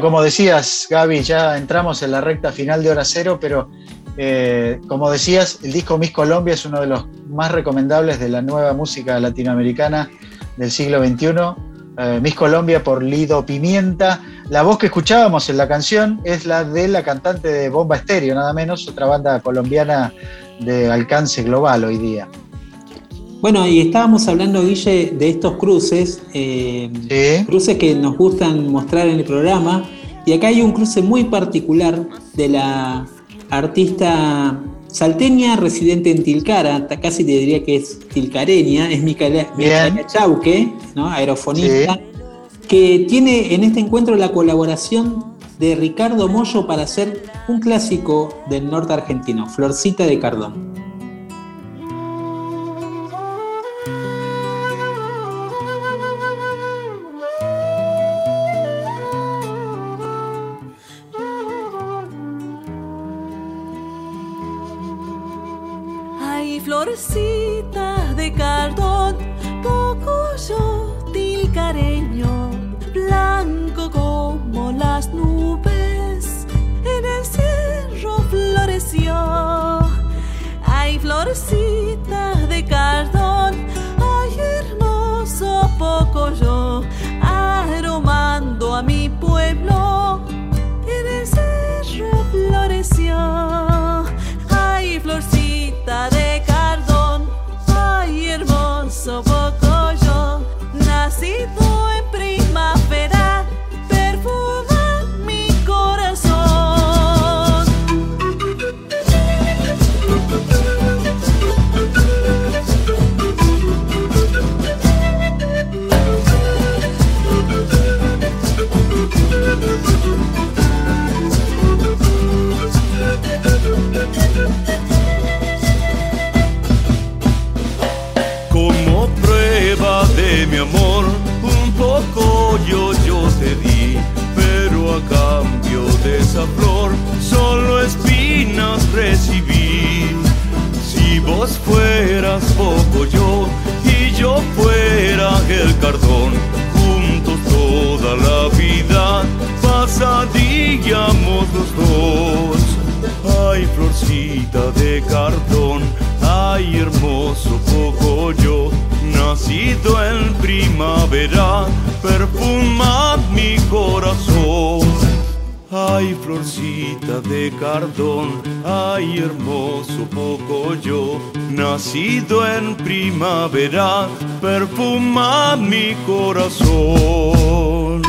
Como decías, Gaby, ya entramos en la recta final de Hora Cero, pero eh, como decías, el disco Miss Colombia es uno de los más recomendables de la nueva música latinoamericana del siglo XXI. Eh, Miss Colombia por Lido Pimienta. La voz que escuchábamos en la canción es la de la cantante de Bomba Estéreo, nada menos, otra banda colombiana de alcance global hoy día. Bueno, y estábamos hablando, Guille, de estos cruces, eh, cruces que nos gustan mostrar en el programa. Y acá hay un cruce muy particular de la artista salteña residente en Tilcara, casi te diría que es tilcareña, es Micaela, Chauque, ¿no? aerofonista, que tiene en este encuentro la colaboración de Ricardo Mollo para hacer un clásico del norte argentino, Florcita de Cardón. Poco yo y yo fuera el cardón, juntos toda la vida pasaríamos los dos. Ay, florcita de cartón, ay, hermoso poco yo, nacido en primavera, perfuma mi corazón. Ay, florcita de cartón, ay, hermoso yo, nacido en primavera, perfuma mi corazón.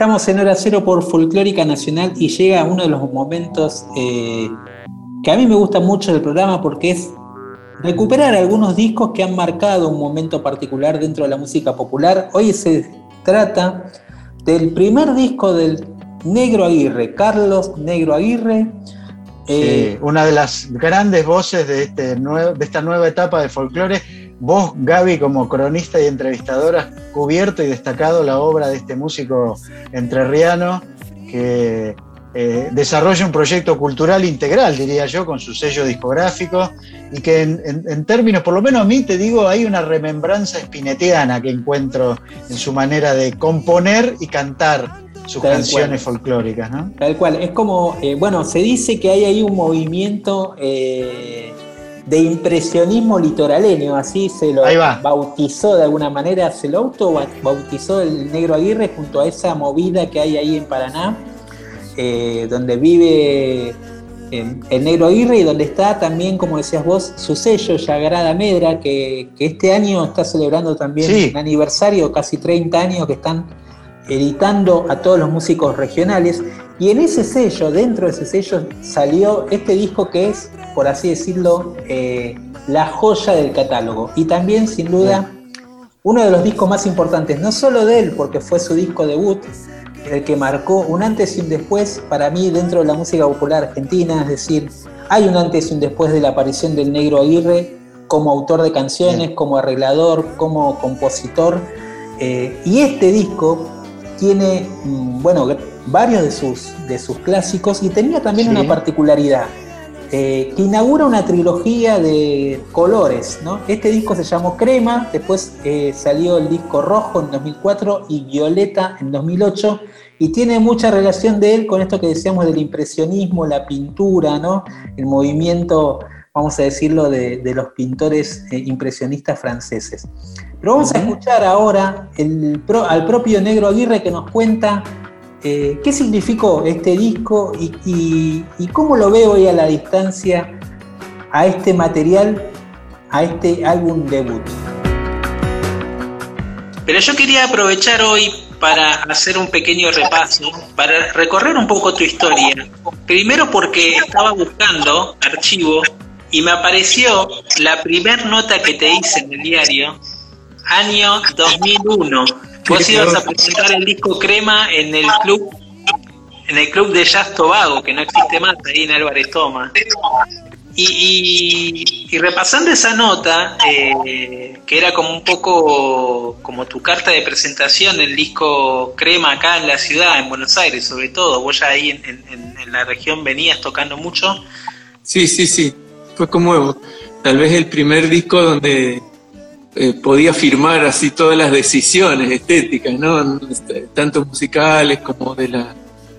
Estamos en hora cero por Folclórica Nacional y llega uno de los momentos eh, que a mí me gusta mucho del programa porque es recuperar algunos discos que han marcado un momento particular dentro de la música popular. Hoy se trata del primer disco del Negro Aguirre, Carlos Negro Aguirre. Sí, una de las grandes voces de, este nuevo- de esta nueva etapa de folclore. Vos, Gaby, como cronista y entrevistadora, has cubierto y destacado la obra de este músico entrerriano que eh, desarrolla un proyecto cultural integral, diría yo, con su sello discográfico y que en, en- en términos, por lo menos a mí te digo, hay una remembranza espinetiana que encuentro en su manera de componer y cantar sus Tal canciones cual. folclóricas, ¿no? Tal cual, es como, eh, bueno, se dice que hay ahí un movimiento eh, de impresionismo litoraleño, así se lo bautizó de alguna manera, se lo auto bautizó el Negro Aguirre junto a esa movida que hay ahí en Paraná, eh, donde vive eh, el Negro Aguirre y donde está también, como decías vos, su sello Yagrada Medra, que, que este año está celebrando también Sí. un aniversario, casi 30 años que están editando a todos los músicos regionales. Y en ese sello, dentro de ese sello, salió este disco que es, por así decirlo, eh, la joya del catálogo. Y también, sin duda, uno de los discos más importantes, no solo de él, porque fue su disco debut, el que marcó un antes y un después para mí dentro de la música popular argentina, es decir, hay un antes y un después de la aparición del negro Aguirre como autor de canciones, como arreglador, como compositor. eh, y este disco tiene, mm, bueno, varios de sus, de sus clásicos y tenía también Sí. una particularidad, eh, que inaugura una trilogía de colores, ¿no? Este disco se llamó Crema, después eh, salió el disco Rojo en 2004 y Violeta en 2008, y tiene mucha relación de él con esto que decíamos del impresionismo, la pintura, ¿no? El movimiento, vamos a decirlo, de, de los pintores eh, impresionistas franceses. Pero vamos a escuchar ahora el al propio Negro Aguirre que nos cuenta eh, qué significó este disco y, y- y cómo lo veo hoy a la distancia a este material, a este álbum debut. Pero yo quería aprovechar hoy para hacer un pequeño repaso, para recorrer un poco tu historia. Primero porque estaba buscando archivo y me apareció la primer nota que te hice en el diario, año 2001. Vos ibas a presentar el disco Crema en el club en el club de Jazz Tobago, que no existe más, ahí en Álvarez Toma. Y, y- y repasando esa nota, eh, que era como un poco como tu carta de presentación, el disco Crema acá en la ciudad, en Buenos Aires sobre todo, vos ya ahí en, en- en- en la región venías tocando mucho. Sí, sí, sí. Fue como tal vez el primer disco donde eh, podía firmar así todas las decisiones estéticas, ¿no? Tanto musicales como de la,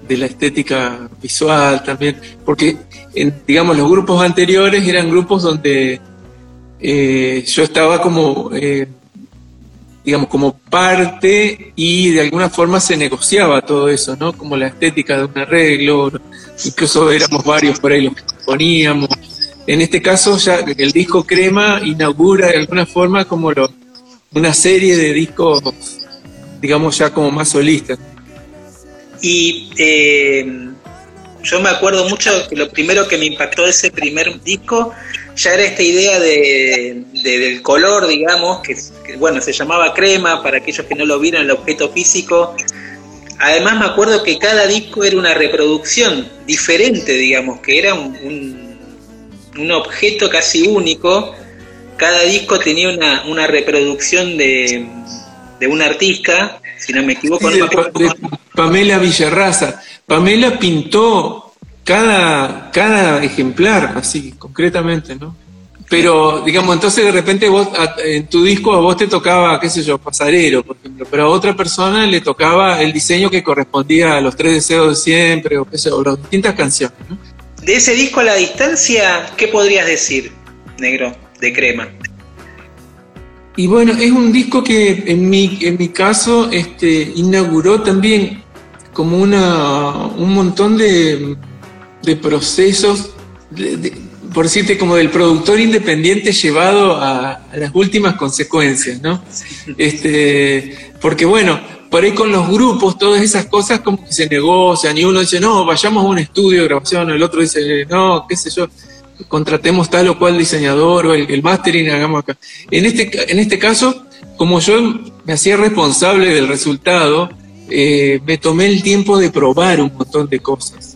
de la estética visual también. Porque, en, digamos, los grupos anteriores eran grupos donde eh, yo estaba como, eh, digamos, como parte y de alguna forma se negociaba todo eso, ¿no? Como la estética de un arreglo, incluso éramos varios por ahí los que poníamos. En este caso ya el disco Crema inaugura de alguna forma como una serie de discos, digamos ya como más solistas. Y eh, yo me acuerdo mucho que lo primero que me impactó ese primer disco ya era esta idea de, de- del color, digamos, que, bueno, se llamaba crema, para aquellos que no lo vieron, el objeto físico. Además me acuerdo que cada disco era una reproducción diferente, digamos, que era un- un objeto casi único. Cada disco tenía una, una reproducción de, de un artista, si no me equivoco. Sí, no me de- acuerdo de Pamela Villarraza. Pamela pintó cada, cada ejemplar, así, concretamente, ¿no? Pero, digamos, entonces de repente vos, en tu disco a vos te tocaba, qué sé yo, pasarero, por ejemplo, pero a otra persona le tocaba el diseño que correspondía a los tres deseos de siempre, o qué sé yo, o las distintas canciones, ¿no? De ese disco a la distancia, ¿qué podrías decir, negro, de crema? Y bueno, es un disco que en mi, en mi caso este, inauguró también como una, un montón de, de procesos, de- de- por decirte, como del productor independiente llevado a, a las últimas consecuencias, ¿no? Este, porque bueno, por ahí con los grupos, todas esas cosas como que se negocian y uno dice, no, vayamos a un estudio de grabación, el otro dice, no, qué sé yo, contratemos tal o cual diseñador o el, el mastering hagamos acá. En este, en este caso, como yo me hacía responsable del resultado, eh, me tomé el tiempo de probar un montón de cosas.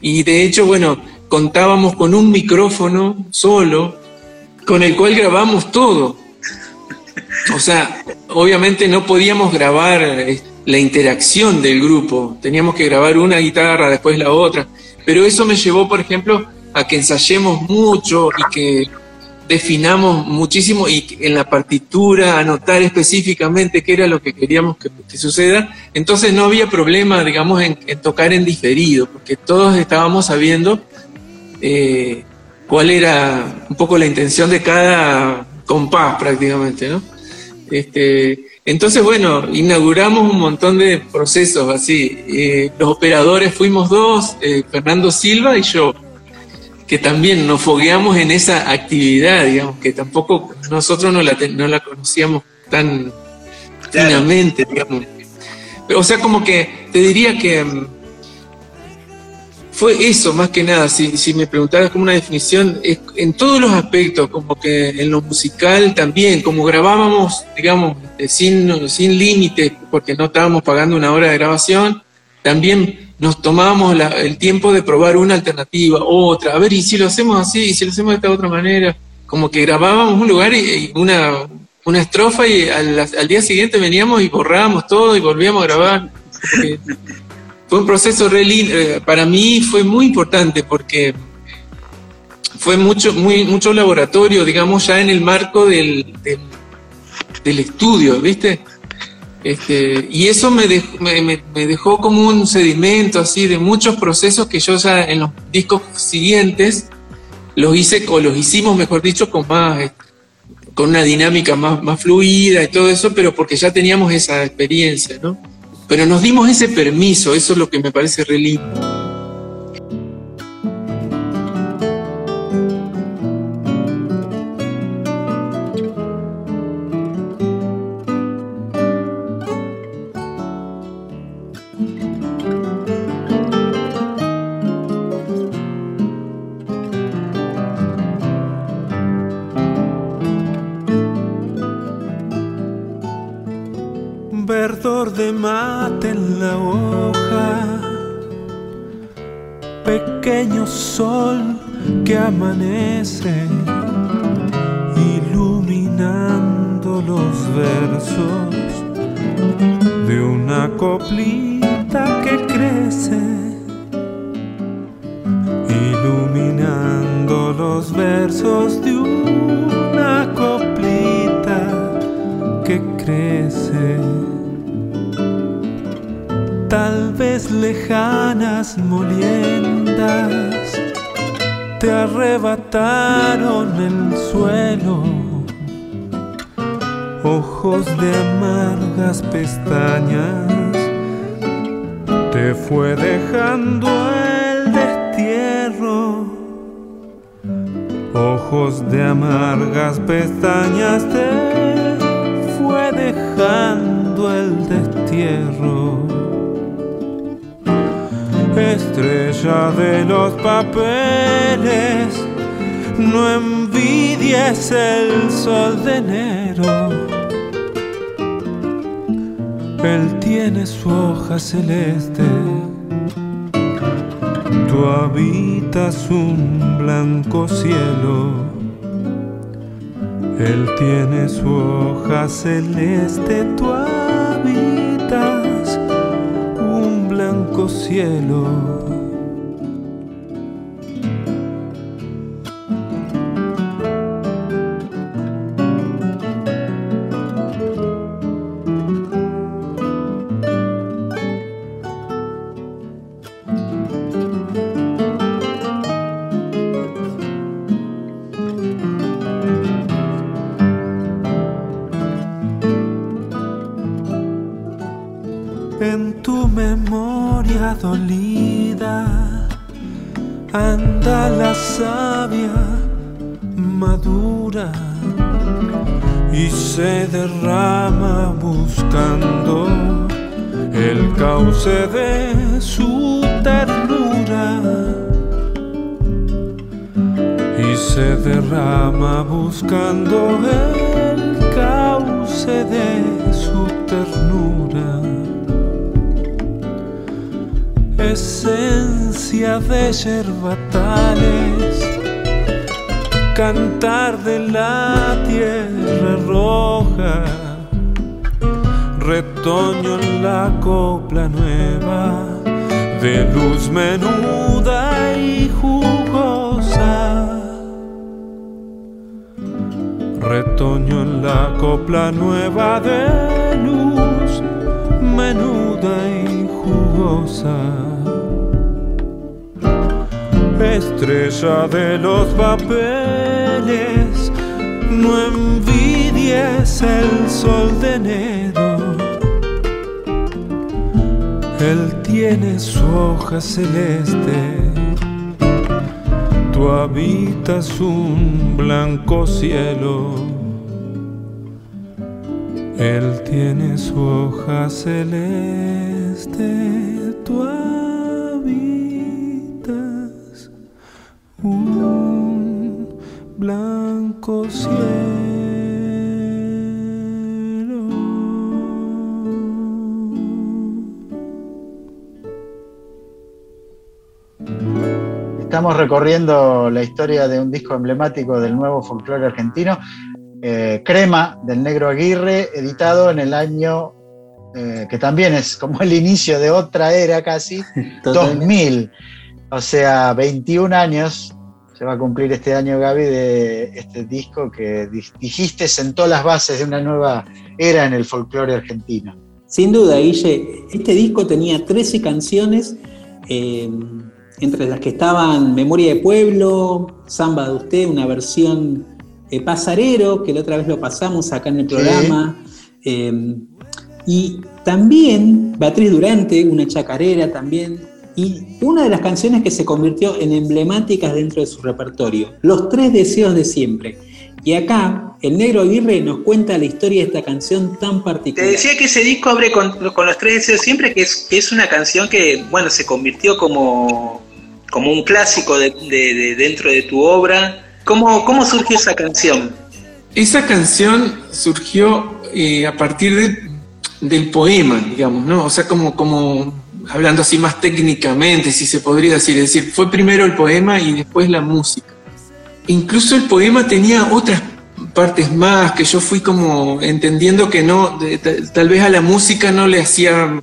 Y de hecho, bueno, contábamos con un micrófono solo, con el cual grabamos todo. O sea, obviamente no podíamos grabar eh, la interacción del grupo, teníamos que grabar una guitarra, después la otra, pero eso me llevó, por ejemplo, a que ensayemos mucho y que definamos muchísimo y en la partitura anotar específicamente qué era lo que queríamos que, suceda. Entonces no había problema, digamos, en, en tocar en diferido, porque todos estábamos sabiendo eh, cuál era un poco la intención de cada compás prácticamente, ¿no? Este, entonces, bueno, inauguramos un montón de procesos así. Eh, los operadores fuimos dos, eh, Fernando Silva y yo, que también nos fogueamos en esa actividad, digamos, que tampoco nosotros no la, no la conocíamos tan finamente, digamos. O sea, como que te diría que mm, fue eso más que nada, si, me preguntaras como una definición, es en todos los aspectos, como que en lo musical también, como grabábamos, digamos, eh, sin, sin límites, porque no estábamos pagando una hora de grabación, también nos tomábamos la- el tiempo de probar una alternativa, otra, a ver, y si lo hacemos así, y si lo hacemos de esta otra manera, como que grabábamos un lugar y, una, una estrofa y al, día siguiente veníamos y borrábamos todo y volvíamos a grabar. Fue un proceso re lin- eh, para mí fue muy importante porque fue mucho, mucho laboratorio, digamos, ya en el marco del, del, estudio, ¿viste? Este, y eso me dejó, como un sedimento así de muchos procesos que yo ya en los discos siguientes los hice, o los hicimos, mejor dicho, con más, este, con una dinámica más, más fluida y todo eso, pero porque ya teníamos esa experiencia, ¿no? Pero nos dimos ese permiso, eso es lo que me parece re. Celeste, tú habitas un blanco cielo. Cantar de la tierra roja, retoño en la copla nueva, de luz menuda de los papeles, no envidies el sol de enero. Él tiene su hoja celeste, tú habitas un blanco cielo. Él tiene su hoja celeste, recorriendo la historia de un disco emblemático del nuevo folclore argentino, eh, Crema del Negro Aguirre, editado en el año eh, que también es como el inicio de otra era casi, 2000. O sea, 21 años se va a cumplir este año, Gaby, de este disco que di- dijiste sentó las bases de una nueva era en el folclore argentino. Sin duda, Guille, este disco tenía 13 canciones, eh, entre las que estaban Memoria de Pueblo, Samba de Usted, una versión eh, pasarero, que la otra vez lo pasamos acá en el programa, eh, y también Beatriz Durante, una chacarera también, y una de las canciones que se convirtió en emblemáticas dentro de su repertorio, Los Tres Deseos de Siempre. Y acá, el negro Aguirre nos cuenta la historia de esta canción tan Te particular. decía que ese disco abre con, con los tres deseos siempre, que es, que es una canción que, bueno, se convirtió como, como un clásico de, de- de- dentro de tu obra. ¿Cómo, ¿Cómo surgió esa canción? Esa canción surgió eh, a partir de- del poema, digamos, ¿no? O sea, como, como hablando así más técnicamente, si se podría decir, es decir, fue primero el poema y después la música. Incluso el poema tenía otras partes más que yo fui como entendiendo que no, de- tal- vez a la música no le hacía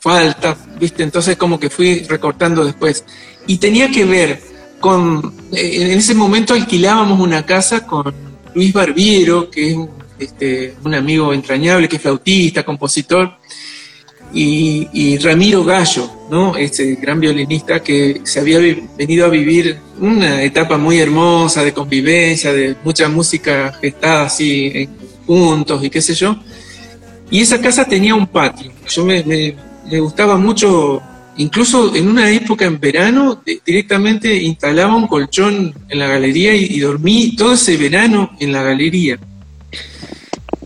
falta, ¿viste? Entonces como que fui recortando después. Y tenía que ver con, eh, en ese momento alquilábamos una casa con Luis Barbiero, que es un, este, un amigo entrañable, que es flautista, compositor, y, y Ramiro Gallo, ¿no? Este gran violinista que se había venido a vivir una etapa muy hermosa de convivencia, de mucha música gestada así juntos y qué sé yo. Y esa casa tenía un patio. Yo me, me- me gustaba mucho, incluso en una época en verano, directamente instalaba un colchón en la galería y, dormí todo ese verano en la galería.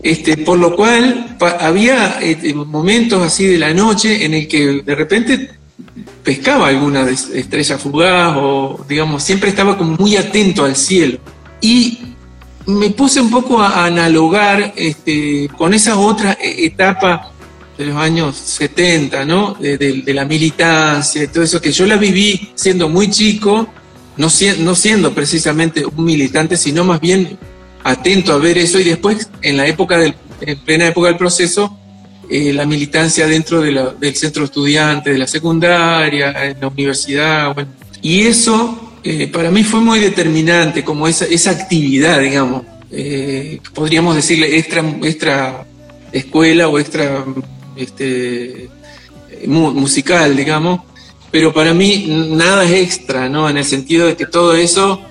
Este, por lo cual había este, momentos así de la noche en el que de repente pescaba alguna estrella fugaz o digamos, siempre estaba como muy atento al cielo. Y me puse un poco a, analogar este, con esa otra e- etapa de los años 70, ¿no? De, de- de la militancia y todo eso, que yo la viví siendo muy chico, no, sie- no siendo precisamente un militante, sino más bien atento a ver eso y después en la época del, en plena época del proceso, eh, la militancia dentro de la- del centro estudiante, de la secundaria, en la universidad, bueno. Y eso eh, para mí fue muy determinante, como esa, esa actividad, digamos, eh, podríamos decirle extra, extra escuela o extra este, mu- musical, digamos, pero para mí nada es extra, ¿no? En el sentido de que todo eso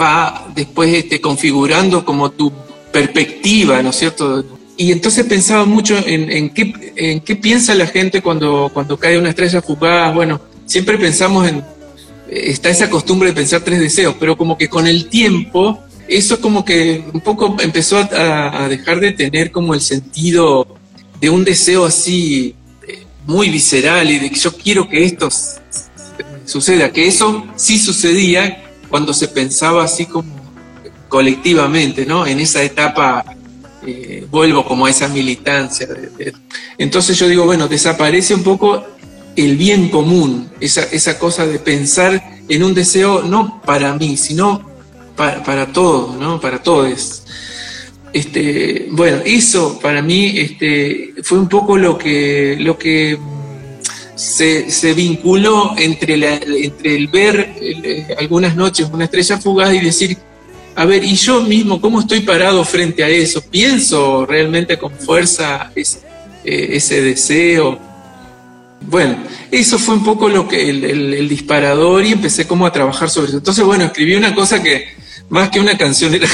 va después este, configurando como tu perspectiva, ¿no es cierto? Y entonces pensaba mucho en, en qué, en qué piensa la gente cuando, cuando cae una estrella fugaz. Bueno, siempre pensamos en, está esa costumbre de pensar tres deseos, pero como que con el tiempo eso como que un poco empezó a, a dejar de tener como el sentido de un deseo así eh, muy visceral y de que yo quiero que esto suceda, que eso sí sucedía cuando se pensaba así como colectivamente, ¿no? En esa etapa eh, vuelvo como a esa militancia. Entonces yo digo, bueno, desaparece un poco el bien común, esa, esa cosa de pensar en un deseo no para mí, sino para, para todos, ¿no? Para todos. Este, bueno, eso para mí este, fue un poco lo que, mm, se, vinculó entre, el ver eh, algunas noches una estrella fugaz y decir, a ver, ¿y yo mismo cómo estoy parado frente a eso? ¿Pienso realmente con fuerza ese, eh, ese deseo? Bueno, eso fue un poco lo que el disparador y empecé como a trabajar sobre eso. Entonces, bueno, escribí una cosa que más que una canción era,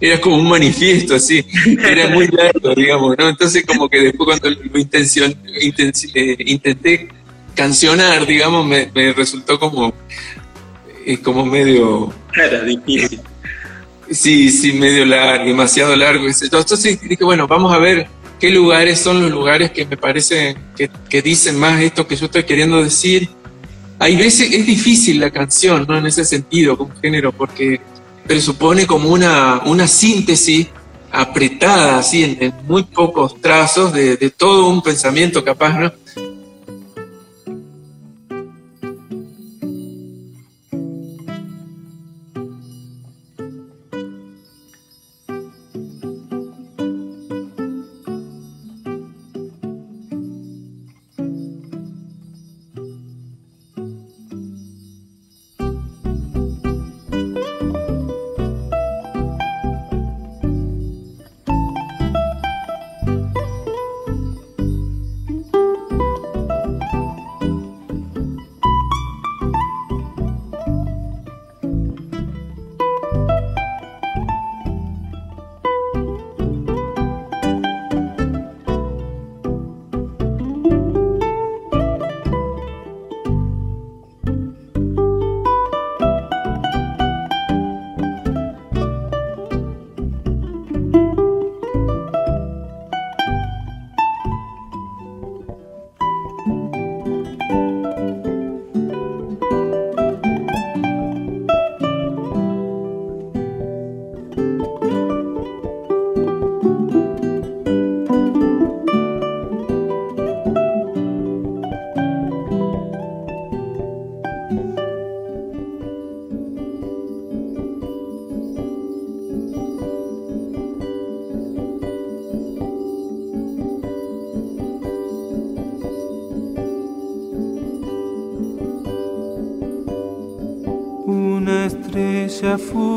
era como un manifiesto, así, era muy largo, digamos, ¿no? Entonces como que después cuando lo intencion- intenci- eh, intenté cancionar, digamos, me, me resultó como, eh, como medio... Era difícil. Sí, sí, medio largo, demasiado largo. Entonces dije, bueno, vamos a ver qué lugares son los lugares que me parece que, que dicen más esto que yo estoy queriendo decir. Hay veces, es difícil la canción, ¿no? En ese sentido, como género, porque presupone como una, una síntesis apretada, así, en, en muy pocos trazos de, de todo un pensamiento capaz, ¿no? Estrella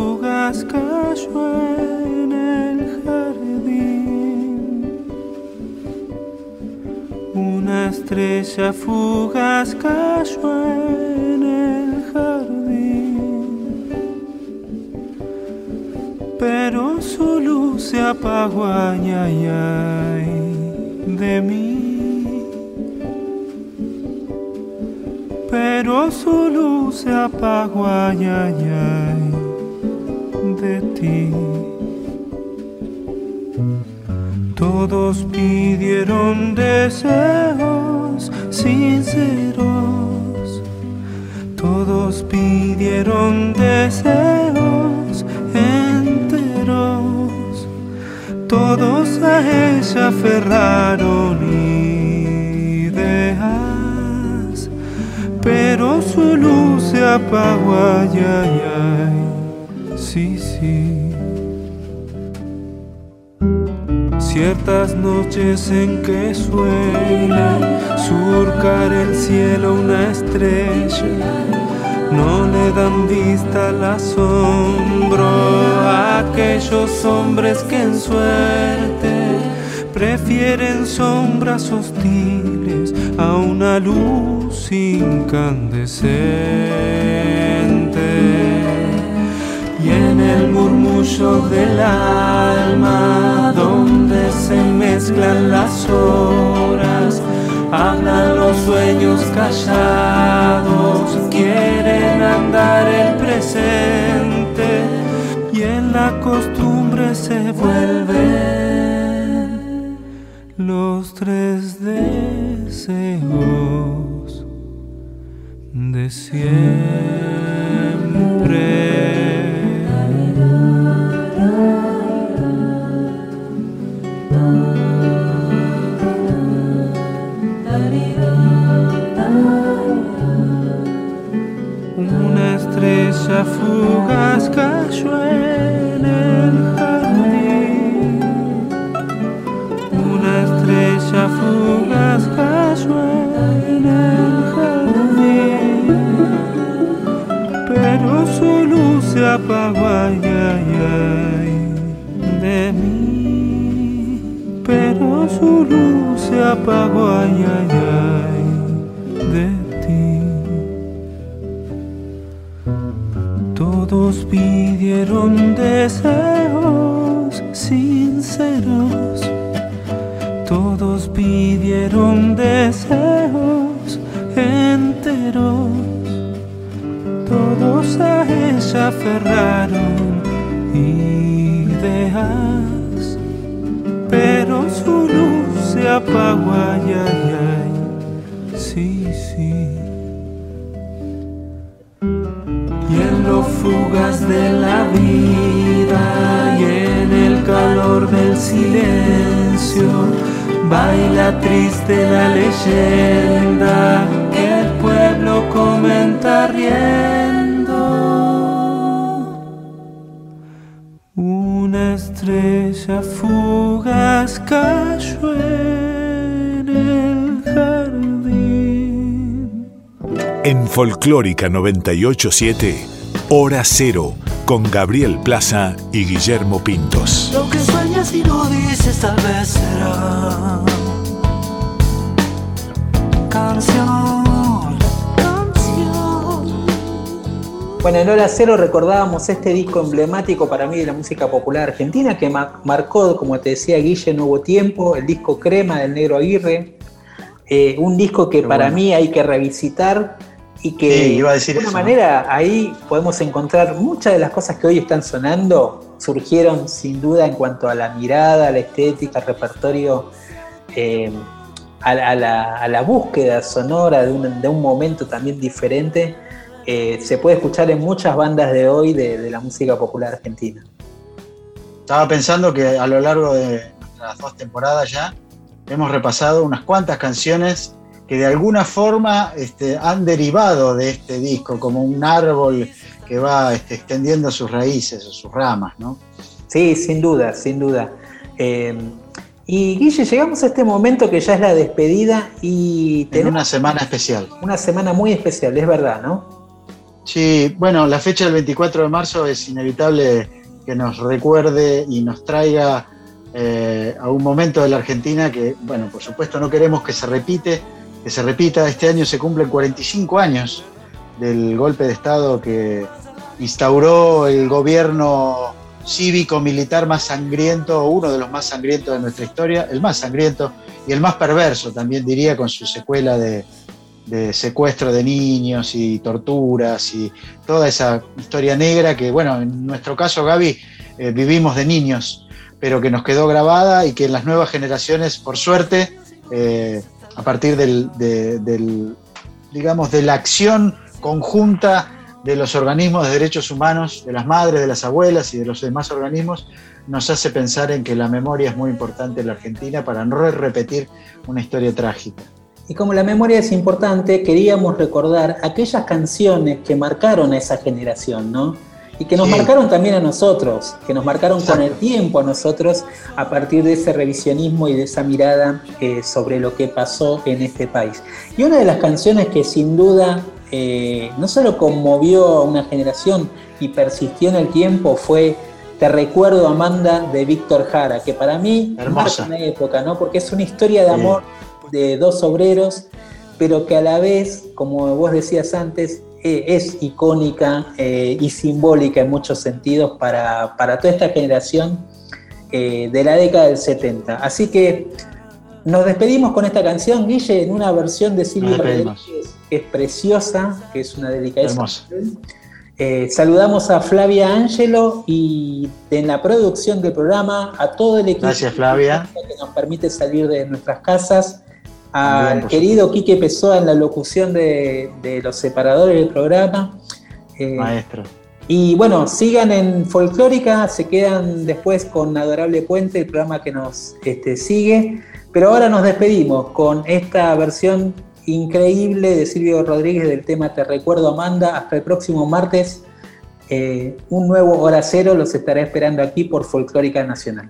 hostiles a una luz incandescente. Y en el murmullo del alma, donde se mezclan las horas, hablan los sueños callados, quieren andar el presente y en la costumbre se vuelven Folclórica 987, Hora Cero, con Gabriel Plaza y Guillermo Pintos. Lo que sueñas y no dices tal vez será canción, canción. Bueno, en Hora Cero recordábamos este disco emblemático para mí de la música popular argentina que ma- marcó, como te decía Guille, Nuevo Tiempo, el disco Crema del Negro Aguirre. Eh, un disco que para bueno. mí hay que revisitar y que Sí, iba a decir de alguna eso, ¿no? manera ahí podemos encontrar muchas de las cosas que hoy están sonando surgieron sin duda en cuanto a la mirada, a la estética, al repertorio, eh, a, la- a la, a la búsqueda sonora de un, de un momento también diferente. eh, se puede escuchar en muchas bandas de hoy de, de la música popular argentina. Estaba pensando que a lo largo de nuestras dos temporadas ya hemos repasado unas cuantas canciones que de alguna forma este, han derivado de este disco, como un árbol que va este, extendiendo sus raíces o sus ramas, ¿no? Sí, sin duda, sin duda. Eh, y Guille, llegamos a este momento que ya es la despedida y En tenemos una semana especial. una semana muy especial, es verdad, ¿no? Sí, bueno, la fecha del 24 de marzo es inevitable que nos recuerde y nos traiga eh, a un momento de la Argentina que, bueno, por supuesto no queremos que se repite, que se repita. Este año se cumplen 45 años del golpe de Estado que instauró el gobierno cívico-militar más sangriento, uno de los más sangrientos de nuestra historia, el más sangriento y el más perverso, también diría, con su secuela de, secuestro de niños y torturas y toda esa historia negra que, bueno, en nuestro caso, Gaby, eh, vivimos de niños, pero que nos quedó grabada y que en las nuevas generaciones, por suerte, eh, a partir del, de- digamos, de la acción conjunta de los organismos de derechos humanos, de las madres, de las abuelas y de los demás organismos, nos hace pensar en que la memoria es muy importante en la Argentina para no repetir una historia trágica. Y como la memoria es importante, queríamos recordar aquellas canciones que marcaron a esa generación, ¿no? Y que nos Sí. marcaron también a nosotros, que nos marcaron con el tiempo a nosotros a partir de ese revisionismo y de esa mirada eh, sobre lo que pasó en este país. Y una de las canciones que sin duda eh, no solo conmovió a una generación y persistió en el tiempo fue Te recuerdo Amanda de Víctor Jara, que para mí Hermosa. marca una época, ¿no? Porque es una historia de Sí. amor de dos obreros, pero que a la vez, como vos decías antes, eh, es icónica eh, y simbólica en muchos sentidos para, para toda esta generación eh, de la década del 70. Así que nos despedimos con esta canción, Guille, en una versión de despedimos. Rodríguez, que es preciosa, que es una delicadeza. Hermosa. Saludamos a Flavia Ángelo y en la producción del programa a todo el equipo Gracias, Flavia. que nos permite salir de nuestras casas, al querido Quique Pessoa en la locución de, de los separadores del programa. Eh, Maestro. y bueno, sigan en Folclórica, se quedan después con Adorable Puente, el programa que nos este, sigue. Pero ahora nos despedimos con esta versión increíble de Silvio Rodríguez del tema Te Recuerdo Amanda. Hasta el próximo martes, eh, un nuevo Hora Cero los estaré esperando aquí por Folclórica Nacional.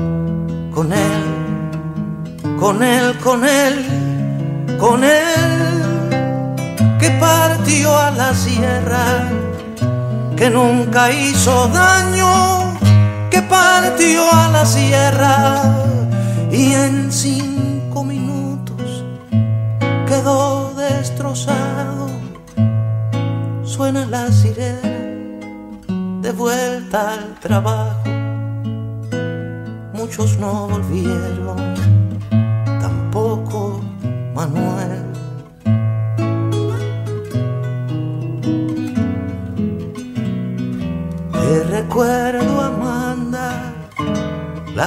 con él, con él, con él, con él, que partió a la sierra, que nunca hizo daño, que partió a la sierra y en cinco minutos quedó destrozado. Suena la sirena de vuelta al trabajo. No volvieron, tampoco Manuel. Te recuerdo, Amanda,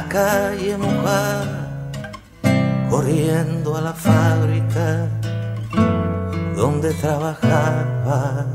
calle mojada, corriendo a la fábrica donde trabajaba